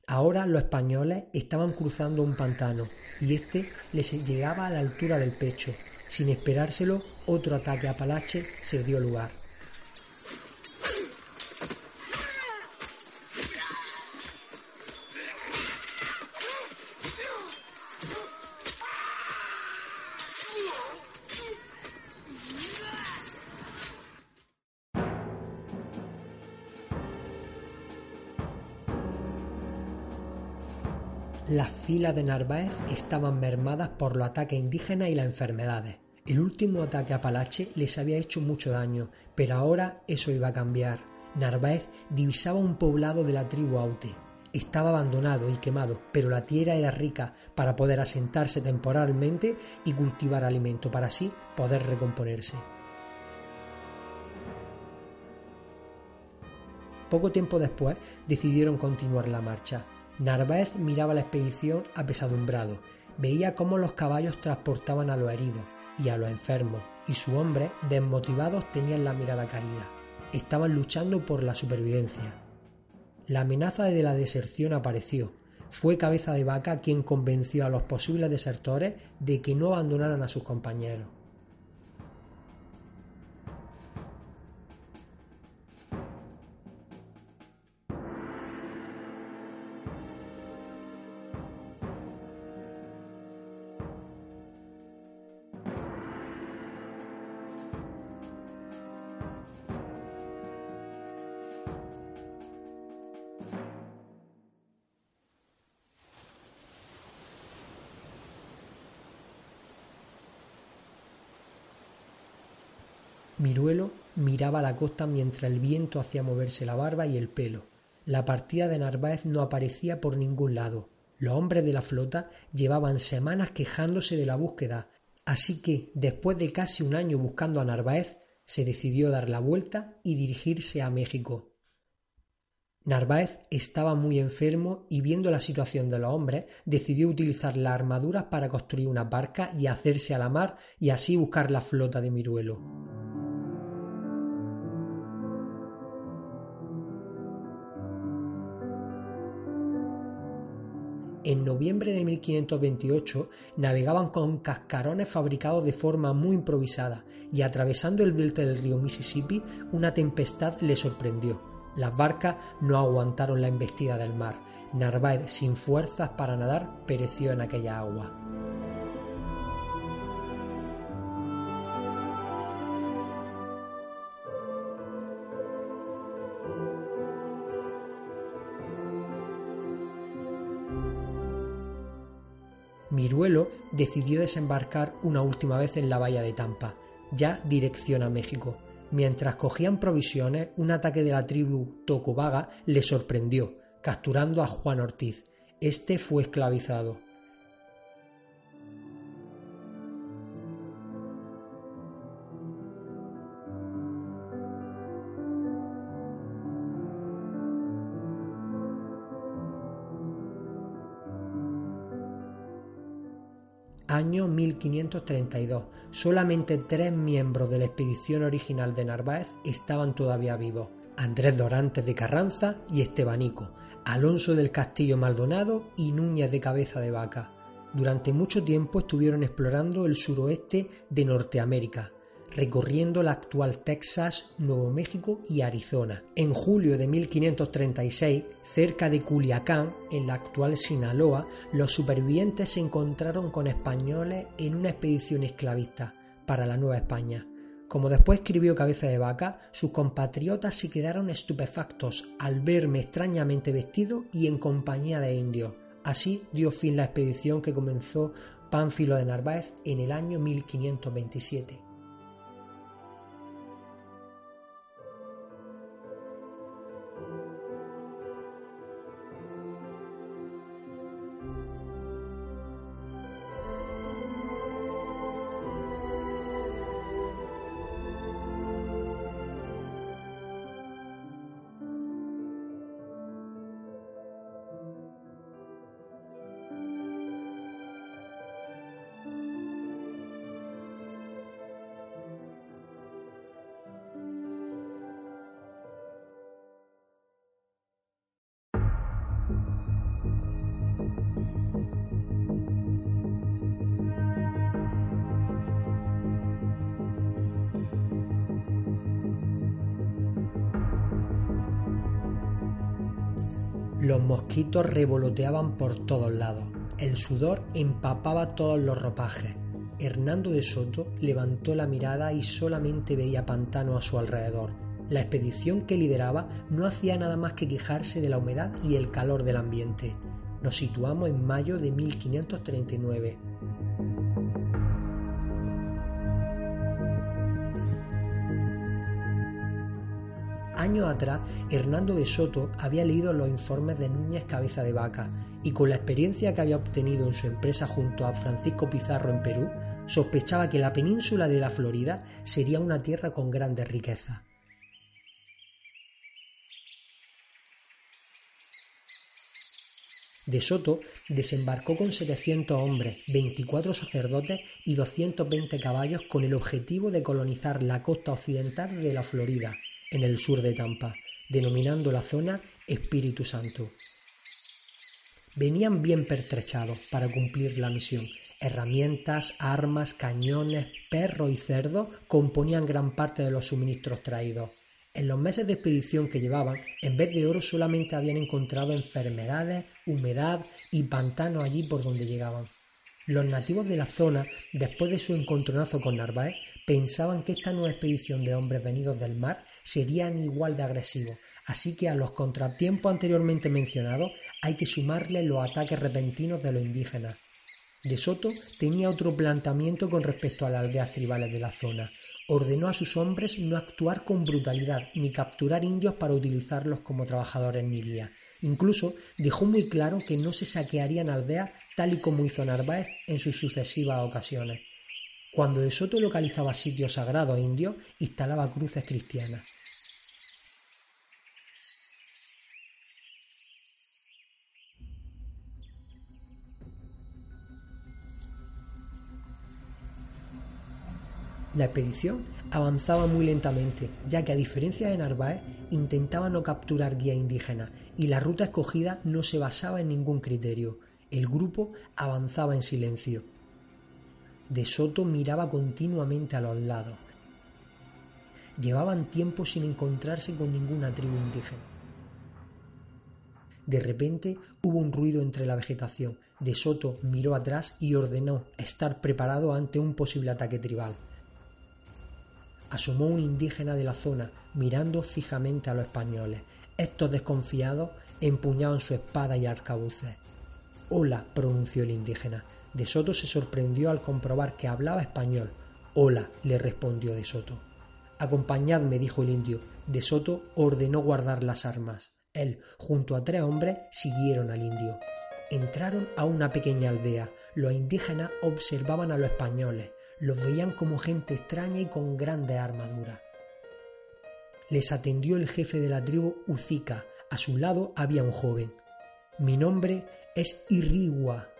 Ahora los españoles estaban cruzando un pantano y este les llegaba a la altura del pecho. Sin esperárselo, otro ataque a Palache se dio lugar. Las filas de Narváez estaban mermadas por los ataques indígenas y las enfermedades. El último ataque a Palache les había hecho mucho daño, pero ahora eso iba a cambiar. Narváez divisaba un poblado de la tribu Aute. Estaba abandonado y quemado, pero la tierra era rica para poder asentarse temporalmente y cultivar alimento para así poder recomponerse. Poco tiempo después decidieron continuar la marcha. Narváez miraba la expedición apesadumbrado, veía cómo los caballos transportaban a los heridos y a los enfermos, y sus hombres, desmotivados, tenían la mirada caída. Estaban luchando por la supervivencia. La amenaza de la deserción apareció. Fue Cabeza de Vaca quien convenció a los posibles desertores de que no abandonaran a sus compañeros. Costa mientras el viento hacía moverse la barba y el pelo. La partida de Narváez no aparecía por ningún lado. Los hombres de la flota llevaban semanas quejándose de la búsqueda, así que, después de casi un año buscando a Narváez, se decidió dar la vuelta y dirigirse a México. Narváez estaba muy enfermo y viendo la situación de los hombres, decidió utilizar las armaduras para construir una barca y hacerse a la mar y así buscar la flota de Miruelo. En noviembre de 1528 navegaban con cascarones fabricados de forma muy improvisada y atravesando el delta del río Mississippi una tempestad les sorprendió. Las barcas no aguantaron la embestida del mar. Narváez, sin fuerzas para nadar, pereció en aquella agua. Decidió desembarcar una última vez en la bahía de Tampa, ya dirección a México. Mientras cogían provisiones, un ataque de la tribu Tocobaga le sorprendió, capturando a Juan Ortiz. Este fue esclavizado. Año 1532. Solamente tres miembros de la expedición original de Narváez estaban todavía vivos. Andrés Dorantes de Carranza y Estebanico, Alonso del Castillo Maldonado y Núñez de Cabeza de Vaca. Durante mucho tiempo estuvieron explorando el suroeste de Norteamérica, recorriendo la actual Texas, Nuevo México y Arizona. En julio de 1536, cerca de Culiacán, en la actual Sinaloa, los supervivientes se encontraron con españoles en una expedición esclavista para la Nueva España. Como después escribió Cabeza de Vaca, sus compatriotas se quedaron estupefactos al verme extrañamente vestido y en compañía de indios. Así dio fin la expedición que comenzó Pánfilo de Narváez en el año 1527. Los mosquitos revoloteaban por todos lados. El sudor empapaba todos los ropajes. Hernando de Soto levantó la mirada y solamente veía pantano a su alrededor. La expedición que lideraba no hacía nada más que quejarse de la humedad y el calor del ambiente. Nos situamos en mayo de 1539. Años atrás, Hernando de Soto había leído los informes de Núñez Cabeza de Vaca y con la experiencia que había obtenido en su empresa junto a Francisco Pizarro en Perú, sospechaba que la península de la Florida sería una tierra con grandes riquezas. De Soto desembarcó con 700 hombres, 24 sacerdotes y 220 caballos con el objetivo de colonizar la costa occidental de la Florida, en el sur de Tampa, denominando la zona Espíritu Santo. Venían bien pertrechados para cumplir la misión. Herramientas, armas, cañones, perros y cerdos componían gran parte de los suministros traídos. En los meses de expedición que llevaban, en vez de oro solamente habían encontrado enfermedades, humedad y pantanos allí por donde llegaban. Los nativos de la zona, después de su encontronazo con Narváez, pensaban que esta nueva expedición de hombres venidos del mar serían igual de agresivos, así que a los contratiempos anteriormente mencionados hay que sumarle los ataques repentinos de los indígenas. De Soto tenía otro planteamiento con respecto a las aldeas tribales de la zona. Ordenó a sus hombres no actuar con brutalidad ni capturar indios para utilizarlos como trabajadores ni guías. Incluso dejó muy claro que no se saquearían aldeas tal y como hizo Narváez en sus sucesivas ocasiones. Cuando De Soto localizaba sitios sagrados indios, instalaba cruces cristianas. La expedición avanzaba muy lentamente, ya que a diferencia de Narváez, intentaba no capturar guía indígena y la ruta escogida no se basaba en ningún criterio. El grupo avanzaba en silencio. De Soto miraba continuamente a los lados. Llevaban tiempo sin encontrarse con ninguna tribu indígena. De repente hubo un ruido entre la vegetación. De Soto miró atrás y ordenó estar preparado ante un posible ataque tribal asomó un indígena de la zona, mirando fijamente a los españoles. Estos desconfiados empuñaban su espada y arcabuces. Hola, pronunció el indígena. De Soto se sorprendió al comprobar que hablaba español. Hola, le respondió De Soto. Acompañadme, dijo el indio. De Soto ordenó guardar las armas. Él, junto a tres hombres, siguieron al indio. Entraron a una pequeña aldea. Los indígenas observaban a los españoles los veían como gente extraña y con grandes armaduras. Les atendió el jefe de la tribu Uzica. A su lado había un joven. Mi nombre es Irrigua,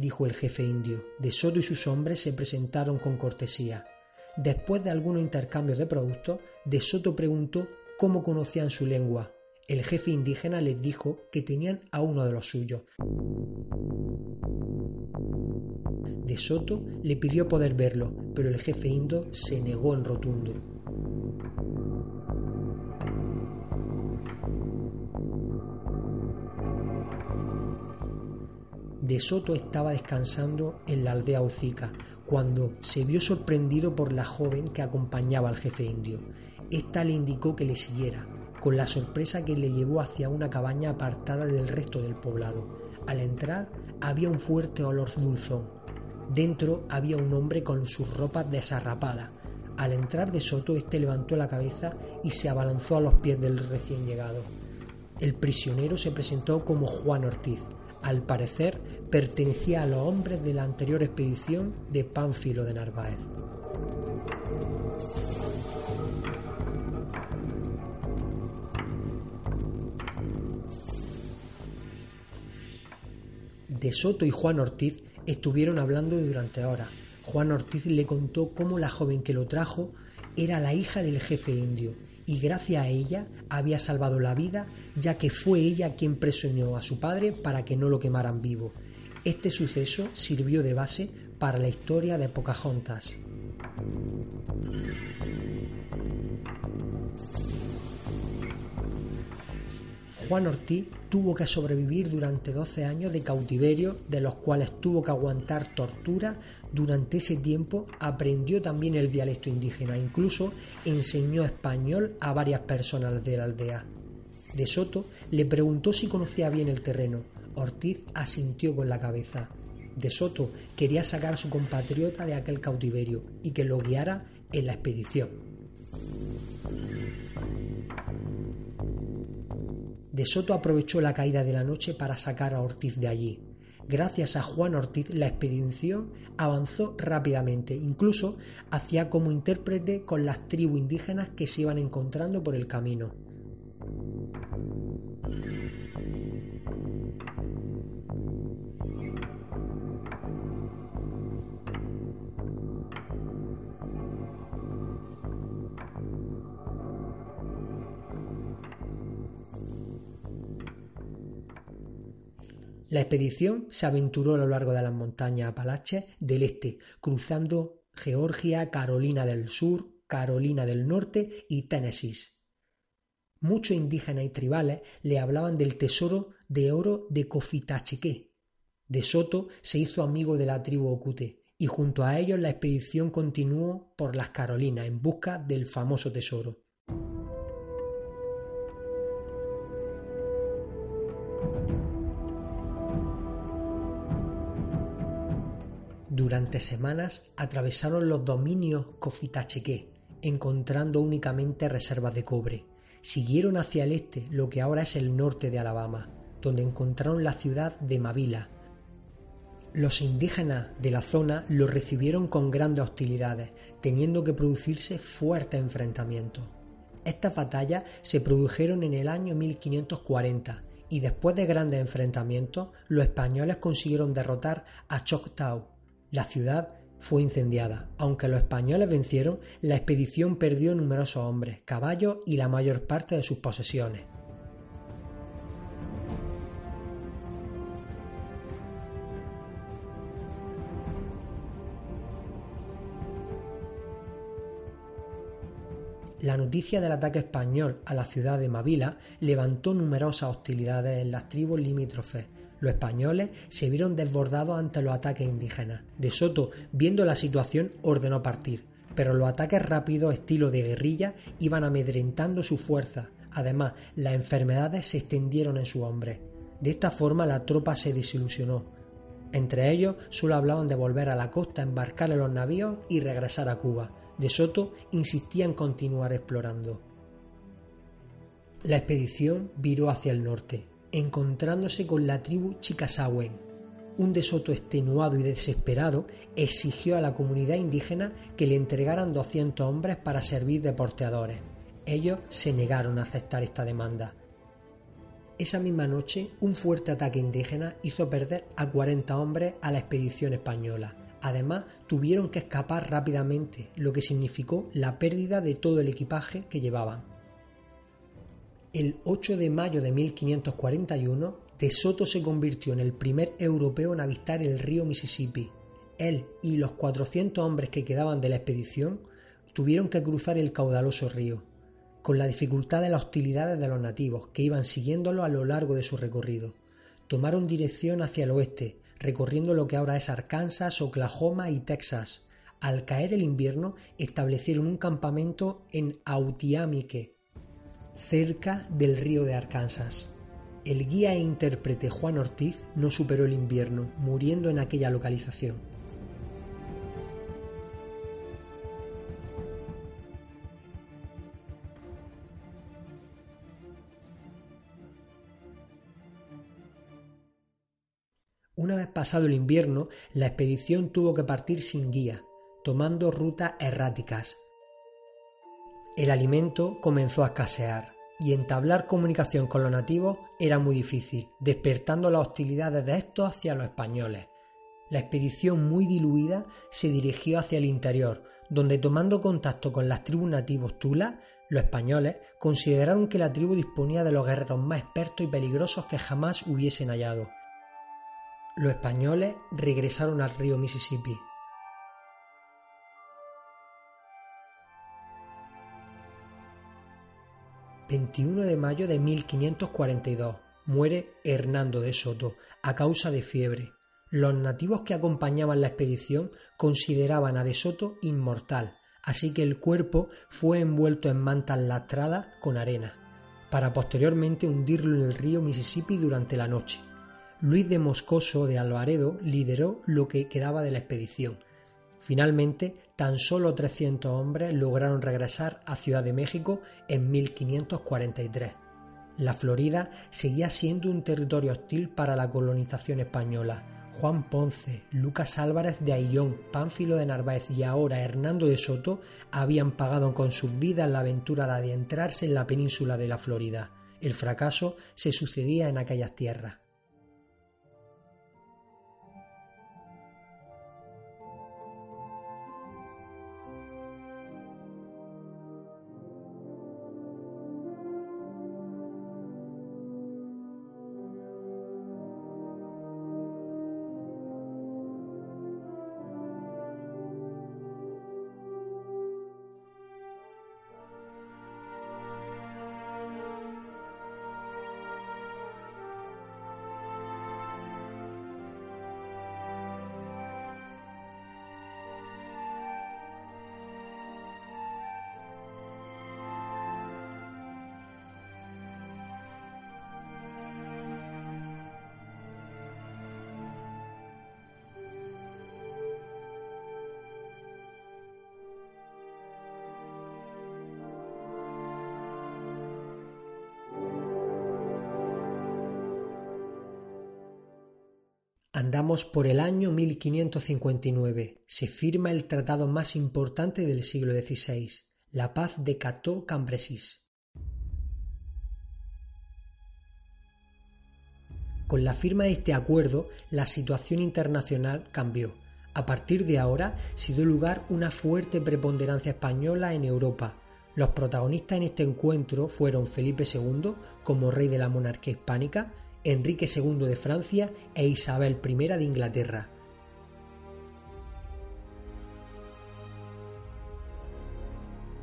dijo el jefe indio. De Soto y sus hombres se presentaron con cortesía. Después de algunos intercambios de productos, De Soto preguntó cómo conocían su lengua. El jefe indígena les dijo que tenían a uno de los suyos. De Soto le pidió poder verlo, pero el jefe indo se negó en rotundo. De Soto estaba descansando en la aldea Hocica cuando se vio sorprendido por la joven que acompañaba al jefe indio. Esta le indicó que le siguiera, con la sorpresa que le llevó hacia una cabaña apartada del resto del poblado. Al entrar había un fuerte olor dulzón. Dentro había un hombre con sus ropas desarrapadas. Al entrar de Soto, este levantó la cabeza y se abalanzó a los pies del recién llegado. El prisionero se presentó como Juan Ortiz. Al parecer, pertenecía a los hombres de la anterior expedición de Pánfilo de Narváez. De Soto y Juan Ortiz estuvieron hablando durante horas. Juan Ortiz le contó cómo la joven que lo trajo era la hija del jefe indio y gracias a ella había salvado la vida ya que fue ella quien presionó a su padre para que no lo quemaran vivo. Este suceso sirvió de base para la historia de Pocahontas. Juan Ortiz tuvo que sobrevivir durante 12 años de cautiverio, de los cuales tuvo que aguantar tortura. Durante ese tiempo aprendió también el dialecto indígena, incluso enseñó español a varias personas de la aldea. De Soto le preguntó si conocía bien el terreno. Ortiz asintió con la cabeza. De Soto quería sacar a su compatriota de aquel cautiverio y que lo guiara en la expedición. De Soto aprovechó la caída de la noche para sacar a Ortiz de allí. Gracias a Juan Ortiz la expedición avanzó rápidamente, incluso hacía como intérprete con las tribus indígenas que se iban encontrando por el camino. La expedición se aventuró a lo largo de las montañas Apalaches del este, cruzando Georgia, Carolina del Sur, Carolina del Norte y Tennessee. Muchos indígenas y tribales le hablaban del tesoro de oro de Cofitacheque. De Soto se hizo amigo de la tribu Ocute y junto a ellos la expedición continuó por las Carolinas en busca del famoso tesoro. Durante semanas atravesaron los dominios Cofitacheque, encontrando únicamente reservas de cobre. Siguieron hacia el este, lo que ahora es el norte de Alabama, donde encontraron la ciudad de Mavila. Los indígenas de la zona lo recibieron con grandes hostilidades, teniendo que producirse fuertes enfrentamientos. Estas batallas se produjeron en el año 1540 y después de grandes enfrentamientos, los españoles consiguieron derrotar a Choctaw, la ciudad fue incendiada. Aunque los españoles vencieron, la expedición perdió numerosos hombres, caballos y la mayor parte de sus posesiones. La noticia del ataque español a la ciudad de Mavila levantó numerosas hostilidades en las tribus limítrofes, los españoles se vieron desbordados ante los ataques indígenas. De Soto, viendo la situación, ordenó partir, pero los ataques rápidos, estilo de guerrilla, iban amedrentando su fuerza. Además, las enfermedades se extendieron en su hombre. De esta forma la tropa se desilusionó. Entre ellos solo hablaban de volver a la costa, embarcar en los navíos y regresar a Cuba. De Soto insistía en continuar explorando. La expedición viró hacia el norte, encontrándose con la tribu Chickasawen. Un desoto extenuado y desesperado exigió a la comunidad indígena que le entregaran 200 hombres para servir de porteadores. Ellos se negaron a aceptar esta demanda. Esa misma noche, un fuerte ataque indígena hizo perder a 40 hombres a la expedición española. Además, tuvieron que escapar rápidamente, lo que significó la pérdida de todo el equipaje que llevaban. El 8 de mayo de 1541, De Soto se convirtió en el primer europeo en avistar el río Mississippi. Él y los 400 hombres que quedaban de la expedición tuvieron que cruzar el caudaloso río, con la dificultad de las hostilidades de los nativos, que iban siguiéndolo a lo largo de su recorrido. Tomaron dirección hacia el oeste, recorriendo lo que ahora es Arkansas, Oklahoma y Texas. Al caer el invierno, establecieron un campamento en Autiamique, cerca del río de Arkansas. El guía e intérprete Juan Ortiz no superó el invierno, muriendo en aquella localización. Una vez pasado el invierno, la expedición tuvo que partir sin guía, tomando rutas erráticas. El alimento comenzó a escasear y entablar comunicación con los nativos era muy difícil, despertando las hostilidades de estos hacia los españoles. La expedición muy diluida se dirigió hacia el interior, donde tomando contacto con las tribus nativos Tula, los españoles consideraron que la tribu disponía de los guerreros más expertos y peligrosos que jamás hubiesen hallado. Los españoles regresaron al río Mississippi, 21 de mayo de 1542 muere Hernando de Soto a causa de fiebre. Los nativos que acompañaban la expedición consideraban a de Soto inmortal, así que el cuerpo fue envuelto en mantas lastradas con arena, para posteriormente hundirlo en el río Mississippi durante la noche. Luis de Moscoso de Alvaredo lideró lo que quedaba de la expedición, Finalmente, tan solo 300 hombres lograron regresar a Ciudad de México en 1543. La Florida seguía siendo un territorio hostil para la colonización española. Juan Ponce, Lucas Álvarez de Ayllón, Pánfilo de Narváez y ahora Hernando de Soto habían pagado con sus vidas la aventura de adentrarse en la península de la Florida. El fracaso se sucedía en aquellas tierras. Por el año 1559. Se firma el tratado más importante del siglo XVI, la paz de Cateau-Cambrésis. Con la firma de este acuerdo, la situación internacional cambió. A partir de ahora se dio lugar una fuerte preponderancia española en Europa. Los protagonistas en este encuentro fueron Felipe II como rey de la monarquía hispánica, Enrique II de Francia e Isabel I de Inglaterra.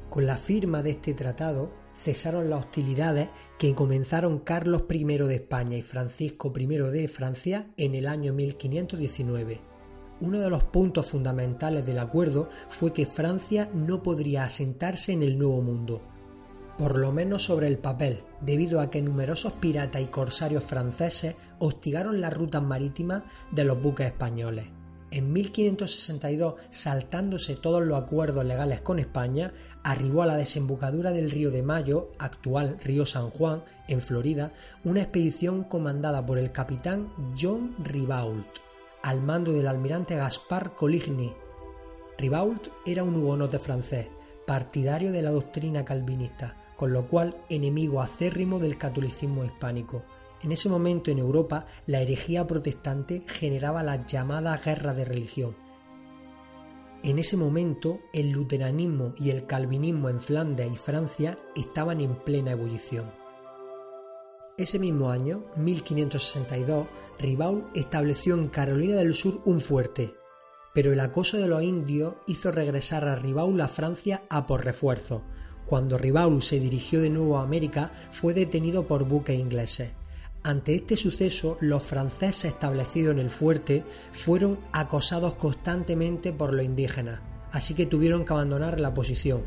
Con la firma de este tratado cesaron las hostilidades que comenzaron Carlos I de España y Francisco I de Francia en el año 1519. Uno de los puntos fundamentales del acuerdo fue que Francia no podría asentarse en el Nuevo Mundo, por lo menos sobre el papel, debido a que numerosos piratas y corsarios franceses hostigaron las rutas marítimas de los buques españoles. En 1562, saltándose todos los acuerdos legales con España, arribó a la desembocadura del río de Mayo, actual río San Juan, en Florida, una expedición comandada por el capitán John Ribault, al mando del almirante Gaspar Coligny. Ribault era un hugonote francés, partidario de la doctrina calvinista, con lo cual enemigo acérrimo del catolicismo hispánico. En ese momento en Europa la herejía protestante generaba las llamadas guerras de religión. En ese momento el luteranismo y el calvinismo en Flandes y Francia estaban en plena ebullición. Ese mismo año, 1562, Ribaul estableció en Carolina del Sur un fuerte, pero el acoso de los indios hizo regresar a Ribaul a Francia a por refuerzo, cuando Ribaul se dirigió de nuevo a América, fue detenido por buques ingleses. Ante este suceso, los franceses establecidos en el fuerte fueron acosados constantemente por los indígenas, así que tuvieron que abandonar la posición.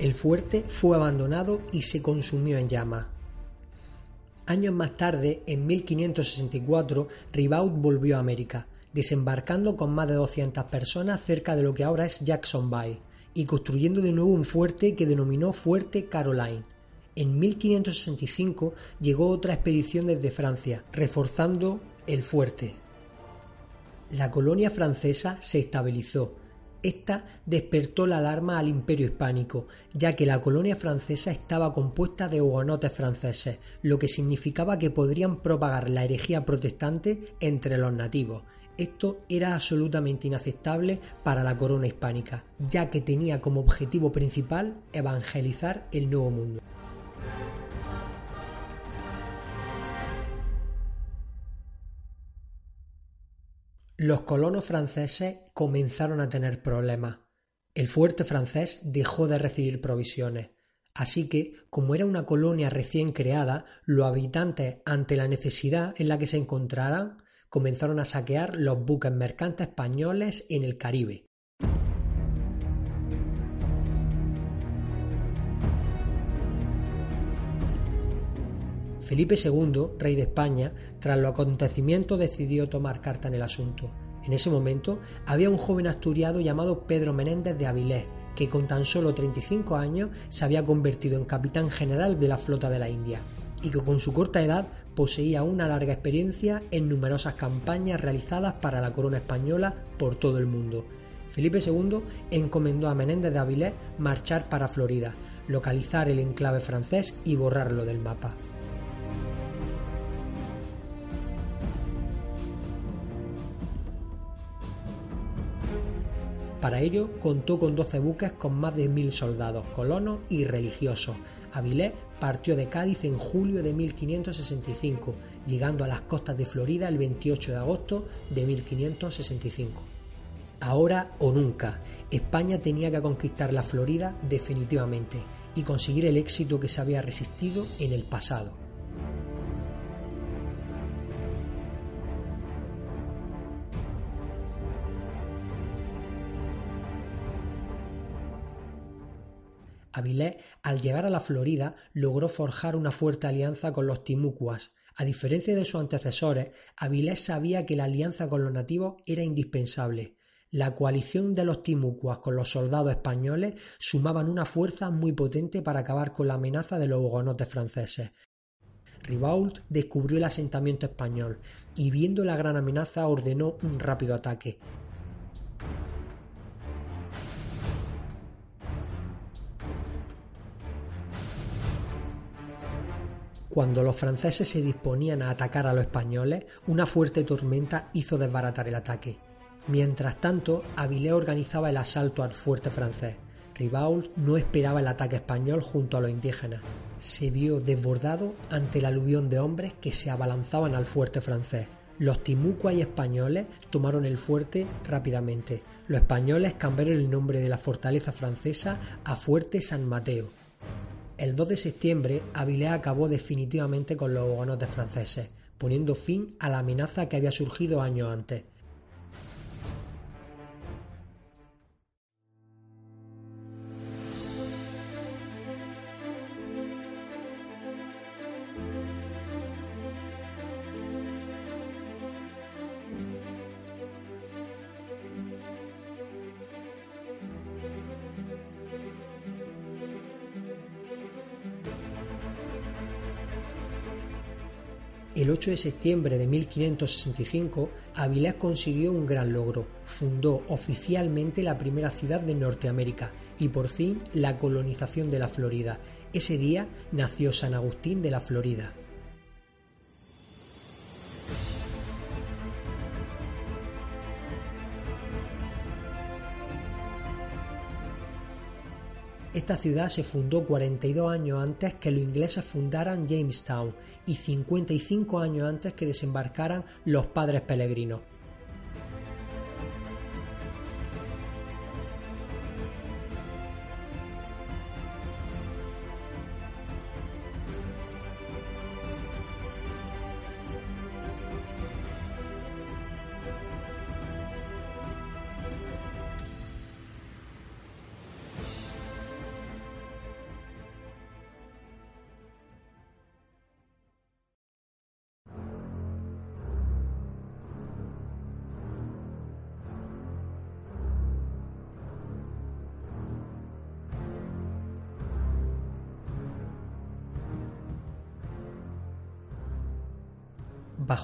El fuerte fue abandonado y se consumió en llamas. Años más tarde, en 1564, Ribaud volvió a América, desembarcando con más de 200 personas cerca de lo que ahora es Jackson Bay y construyendo de nuevo un fuerte que denominó Fuerte Caroline. En 1565 llegó otra expedición desde Francia, reforzando el fuerte. La colonia francesa se estabilizó. Esta despertó la alarma al imperio hispánico, ya que la colonia francesa estaba compuesta de hugonotes franceses, lo que significaba que podrían propagar la herejía protestante entre los nativos. Esto era absolutamente inaceptable para la corona hispánica, ya que tenía como objetivo principal evangelizar el Nuevo Mundo. Los colonos franceses comenzaron a tener problemas. El fuerte francés dejó de recibir provisiones. Así que, como era una colonia recién creada, los habitantes, ante la necesidad en la que se encontraran, comenzaron a saquear los buques mercantes españoles en el Caribe. Felipe II, rey de España, tras los acontecimientos decidió tomar carta en el asunto. En ese momento había un joven asturiado llamado Pedro Menéndez de Avilés, que con tan solo 35 años se había convertido en capitán general de la flota de la India y que con su corta edad poseía una larga experiencia en numerosas campañas realizadas para la corona española por todo el mundo. Felipe II encomendó a Menéndez de Avilés marchar para Florida, localizar el enclave francés y borrarlo del mapa. Para ello contó con 12 buques con más de mil soldados, colonos y religiosos. Avilés partió de Cádiz en julio de 1565, llegando a las costas de Florida el 28 de agosto de 1565. Ahora o nunca, España tenía que conquistar la Florida definitivamente y conseguir el éxito que se había resistido en el pasado. Avilés, al llegar a la Florida, logró forjar una fuerte alianza con los timucuas. A diferencia de sus antecesores, Avilés sabía que la alianza con los nativos era indispensable. La coalición de los timucuas con los soldados españoles sumaban una fuerza muy potente para acabar con la amenaza de los hugonotes franceses. Ribault descubrió el asentamiento español y viendo la gran amenaza ordenó un rápido ataque. Cuando los franceses se disponían a atacar a los españoles, una fuerte tormenta hizo desbaratar el ataque. Mientras tanto, Avilés organizaba el asalto al fuerte francés. Ribault no esperaba el ataque español junto a los indígenas. Se vio desbordado ante la aluvión de hombres que se abalanzaban al fuerte francés. Los timucuas y españoles tomaron el fuerte rápidamente. Los españoles cambiaron el nombre de la fortaleza francesa a Fuerte San Mateo. El 2 de septiembre, Avilés acabó definitivamente con los hugonotes franceses, poniendo fin a la amenaza que había surgido años antes. 8 de septiembre de 1565, Avilés consiguió un gran logro. Fundó oficialmente la primera ciudad de Norteamérica y por fin la colonización de la Florida. Ese día nació San Agustín de la Florida. Esta ciudad se fundó 42 años antes que los ingleses fundaran Jamestown y 55 años antes que desembarcaran los padres peregrinos.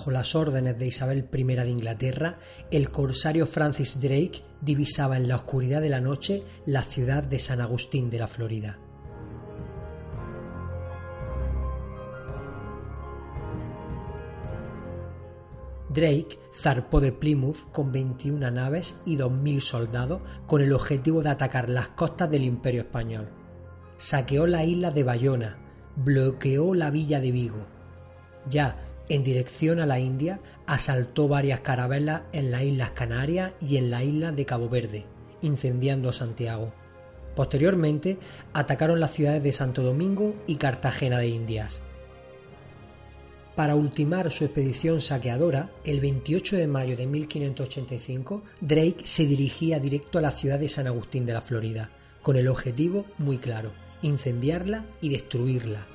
Bajo las órdenes de Isabel I de Inglaterra, el corsario Francis Drake divisaba en la oscuridad de la noche la ciudad de San Agustín de la Florida. Drake zarpó de Plymouth con 21 naves y 2.000 soldados con el objetivo de atacar las costas del Imperio Español. Saqueó la isla de Bayona, bloqueó la villa de Vigo. Ya en dirección a la India, asaltó varias carabelas en las Islas Canarias y en la isla de Cabo Verde, incendiando Santiago. Posteriormente, atacaron las ciudades de Santo Domingo y Cartagena de Indias. Para ultimar su expedición saqueadora, el 28 de mayo de 1585, Drake se dirigía directo a la ciudad de San Agustín de la Florida, con el objetivo muy claro, incendiarla y destruirla.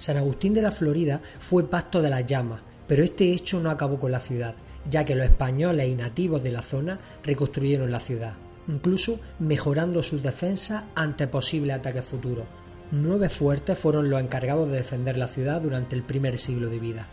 San Agustín de la Florida fue pasto de las llamas, pero este hecho no acabó con la ciudad, ya que los españoles y nativos de la zona reconstruyeron la ciudad, incluso mejorando sus defensas ante posibles ataques futuros. Nueve fuertes fueron los encargados de defender la ciudad durante el primer siglo de vida.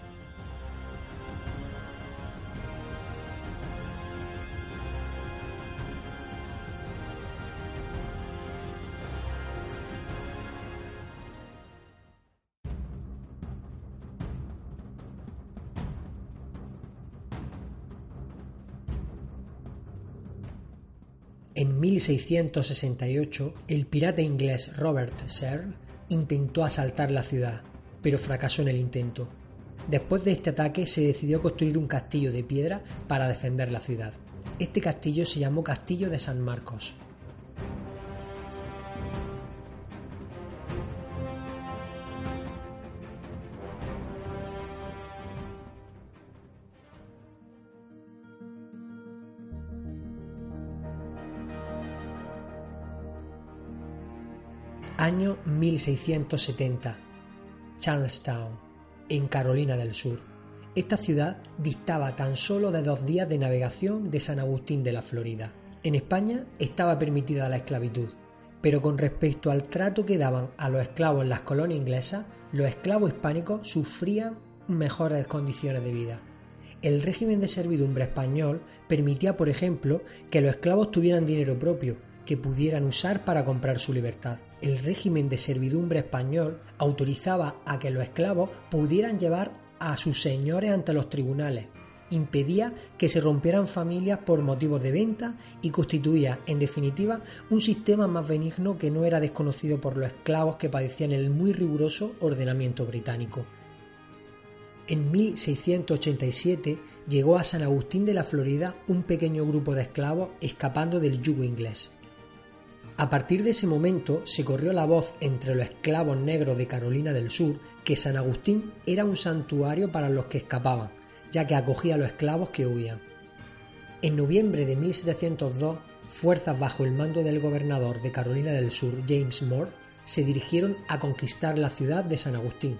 1668, el pirata inglés Robert Serre intentó asaltar la ciudad, pero fracasó en el intento. Después de este ataque se decidió construir un castillo de piedra para defender la ciudad. Este castillo se llamó Castillo de San Marcos. Año 1670. Charlestown, en Carolina del Sur. Esta ciudad distaba tan solo de dos días de navegación de San Agustín de la Florida. En España estaba permitida la esclavitud, pero con respecto al trato que daban a los esclavos en las colonias inglesas, los esclavos hispánicos sufrían mejores condiciones de vida. El régimen de servidumbre español permitía, por ejemplo, que los esclavos tuvieran dinero propio, que pudieran usar para comprar su libertad el régimen de servidumbre español autorizaba a que los esclavos pudieran llevar a sus señores ante los tribunales, impedía que se rompieran familias por motivos de venta y constituía, en definitiva, un sistema más benigno que no era desconocido por los esclavos que padecían el muy riguroso ordenamiento británico. En 1687 llegó a San Agustín de la Florida un pequeño grupo de esclavos escapando del yugo inglés. A partir de ese momento se corrió la voz entre los esclavos negros de Carolina del Sur que San Agustín era un santuario para los que escapaban, ya que acogía a los esclavos que huían. En noviembre de 1702, fuerzas bajo el mando del gobernador de Carolina del Sur, James Moore, se dirigieron a conquistar la ciudad de San Agustín.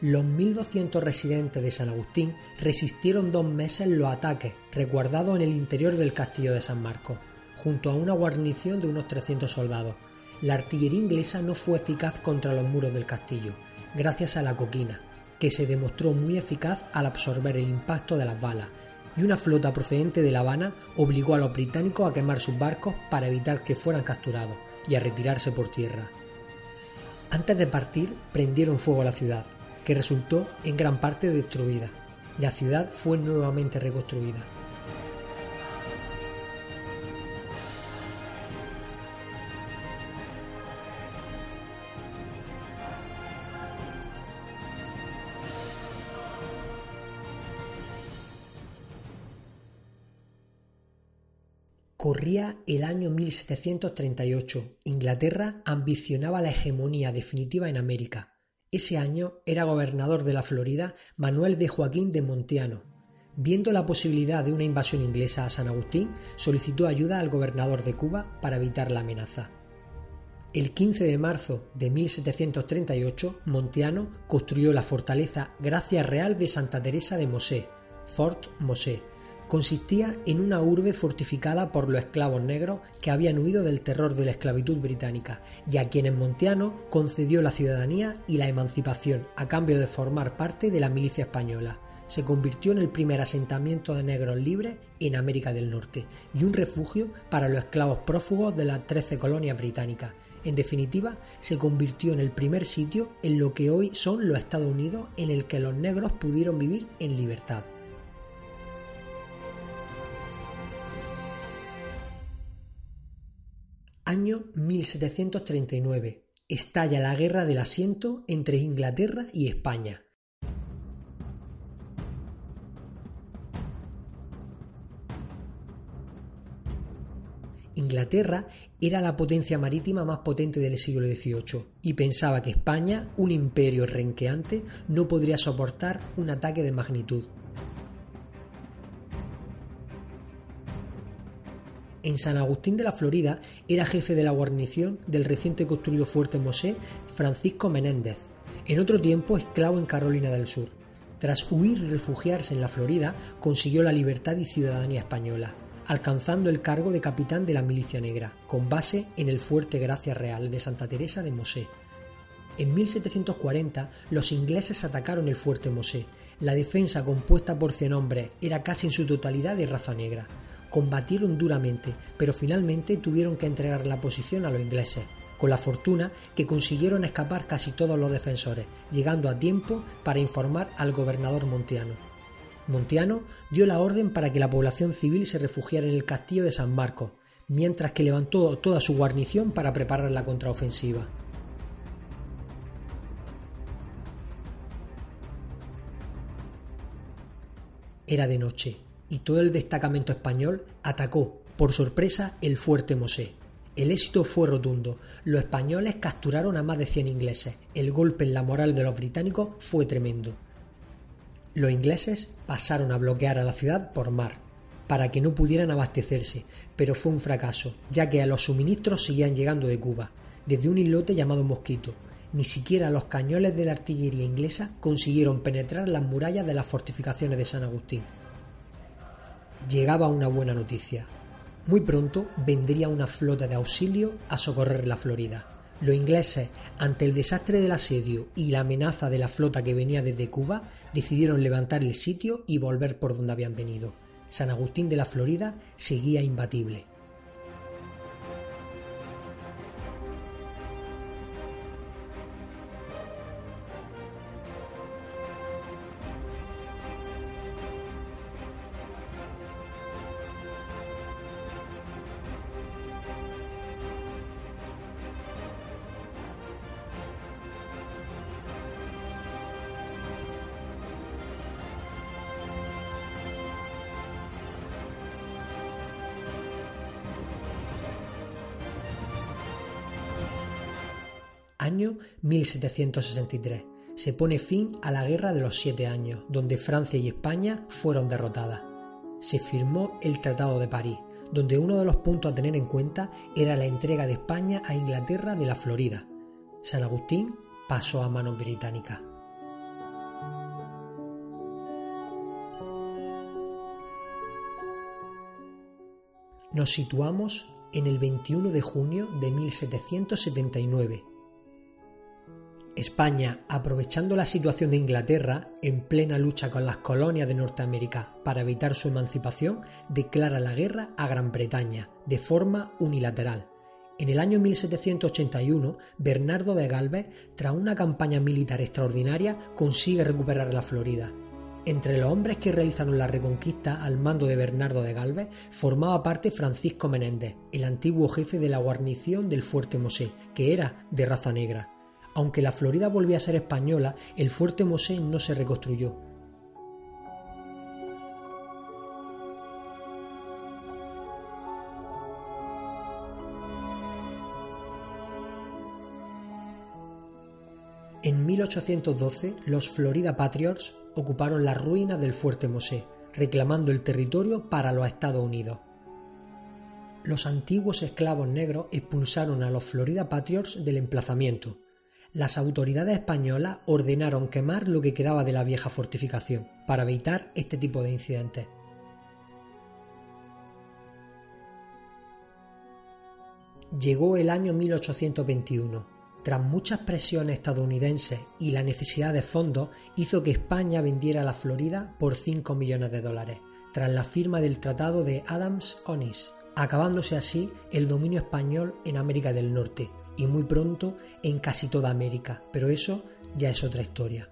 Los 1.200 residentes de San Agustín resistieron dos meses los ataques, resguardados en el interior del castillo de San Marcos junto a una guarnición de unos 300 soldados. La artillería inglesa no fue eficaz contra los muros del castillo, gracias a la coquina, que se demostró muy eficaz al absorber el impacto de las balas, y una flota procedente de La Habana obligó a los británicos a quemar sus barcos para evitar que fueran capturados y a retirarse por tierra. Antes de partir, prendieron fuego a la ciudad, que resultó en gran parte destruida. La ciudad fue nuevamente reconstruida. Corría el año 1738. Inglaterra ambicionaba la hegemonía definitiva en América. Ese año era gobernador de la Florida Manuel de Joaquín de Monteano. Viendo la posibilidad de una invasión inglesa a San Agustín, solicitó ayuda al gobernador de Cuba para evitar la amenaza. El 15 de marzo de 1738, Monteano construyó la fortaleza Gracia Real de Santa Teresa de Mosé, Fort Mosé, consistía en una urbe fortificada por los esclavos negros que habían huido del terror de la esclavitud británica y a quienes Montiano concedió la ciudadanía y la emancipación a cambio de formar parte de la milicia española. Se convirtió en el primer asentamiento de negros libres en América del Norte y un refugio para los esclavos prófugos de las trece colonias británicas. En definitiva, se convirtió en el primer sitio en lo que hoy son los Estados Unidos en el que los negros pudieron vivir en libertad. Año 1739. Estalla la guerra del asiento entre Inglaterra y España. Inglaterra era la potencia marítima más potente del siglo XVIII y pensaba que España, un imperio renqueante, no podría soportar un ataque de magnitud. En San Agustín de la Florida era jefe de la guarnición del reciente construido fuerte Mosé Francisco Menéndez, en otro tiempo esclavo en Carolina del Sur. Tras huir y refugiarse en la Florida, consiguió la libertad y ciudadanía española, alcanzando el cargo de capitán de la milicia negra, con base en el fuerte Gracia Real de Santa Teresa de Mosé. En 1740 los ingleses atacaron el fuerte Mosé. La defensa compuesta por cien hombres era casi en su totalidad de raza negra combatieron duramente, pero finalmente tuvieron que entregar la posición a los ingleses, con la fortuna que consiguieron escapar casi todos los defensores, llegando a tiempo para informar al gobernador Montiano. Montiano dio la orden para que la población civil se refugiara en el castillo de San Marcos, mientras que levantó toda su guarnición para preparar la contraofensiva. Era de noche y todo el destacamento español atacó por sorpresa el fuerte Mosé. El éxito fue rotundo. Los españoles capturaron a más de 100 ingleses. El golpe en la moral de los británicos fue tremendo. Los ingleses pasaron a bloquear a la ciudad por mar, para que no pudieran abastecerse, pero fue un fracaso, ya que a los suministros seguían llegando de Cuba, desde un islote llamado Mosquito. Ni siquiera los cañones de la artillería inglesa consiguieron penetrar las murallas de las fortificaciones de San Agustín llegaba una buena noticia. Muy pronto vendría una flota de auxilio a socorrer la Florida. Los ingleses, ante el desastre del asedio y la amenaza de la flota que venía desde Cuba, decidieron levantar el sitio y volver por donde habían venido. San Agustín de la Florida seguía imbatible. 1763. Se pone fin a la Guerra de los Siete Años, donde Francia y España fueron derrotadas. Se firmó el Tratado de París, donde uno de los puntos a tener en cuenta era la entrega de España a Inglaterra de la Florida. San Agustín pasó a manos británicas. Nos situamos en el 21 de junio de 1779, España, aprovechando la situación de Inglaterra, en plena lucha con las colonias de Norteamérica para evitar su emancipación, declara la guerra a Gran Bretaña de forma unilateral. En el año 1781, Bernardo de Galvez, tras una campaña militar extraordinaria, consigue recuperar la Florida. Entre los hombres que realizaron la reconquista al mando de Bernardo de Galvez formaba parte Francisco Menéndez, el antiguo jefe de la guarnición del Fuerte Mosé, que era de raza negra. Aunque la Florida volvía a ser española, el fuerte Mosé no se reconstruyó. En 1812, los Florida Patriots ocuparon las ruinas del Fuerte Mosé, reclamando el territorio para los Estados Unidos. Los antiguos esclavos negros expulsaron a los Florida Patriots del emplazamiento, las autoridades españolas ordenaron quemar lo que quedaba de la vieja fortificación para evitar este tipo de incidentes. Llegó el año 1821. Tras muchas presiones estadounidenses y la necesidad de fondos, hizo que España vendiera la Florida por 5 millones de dólares, tras la firma del Tratado de Adams-Onis, acabándose así el dominio español en América del Norte, y muy pronto en casi toda América, pero eso ya es otra historia.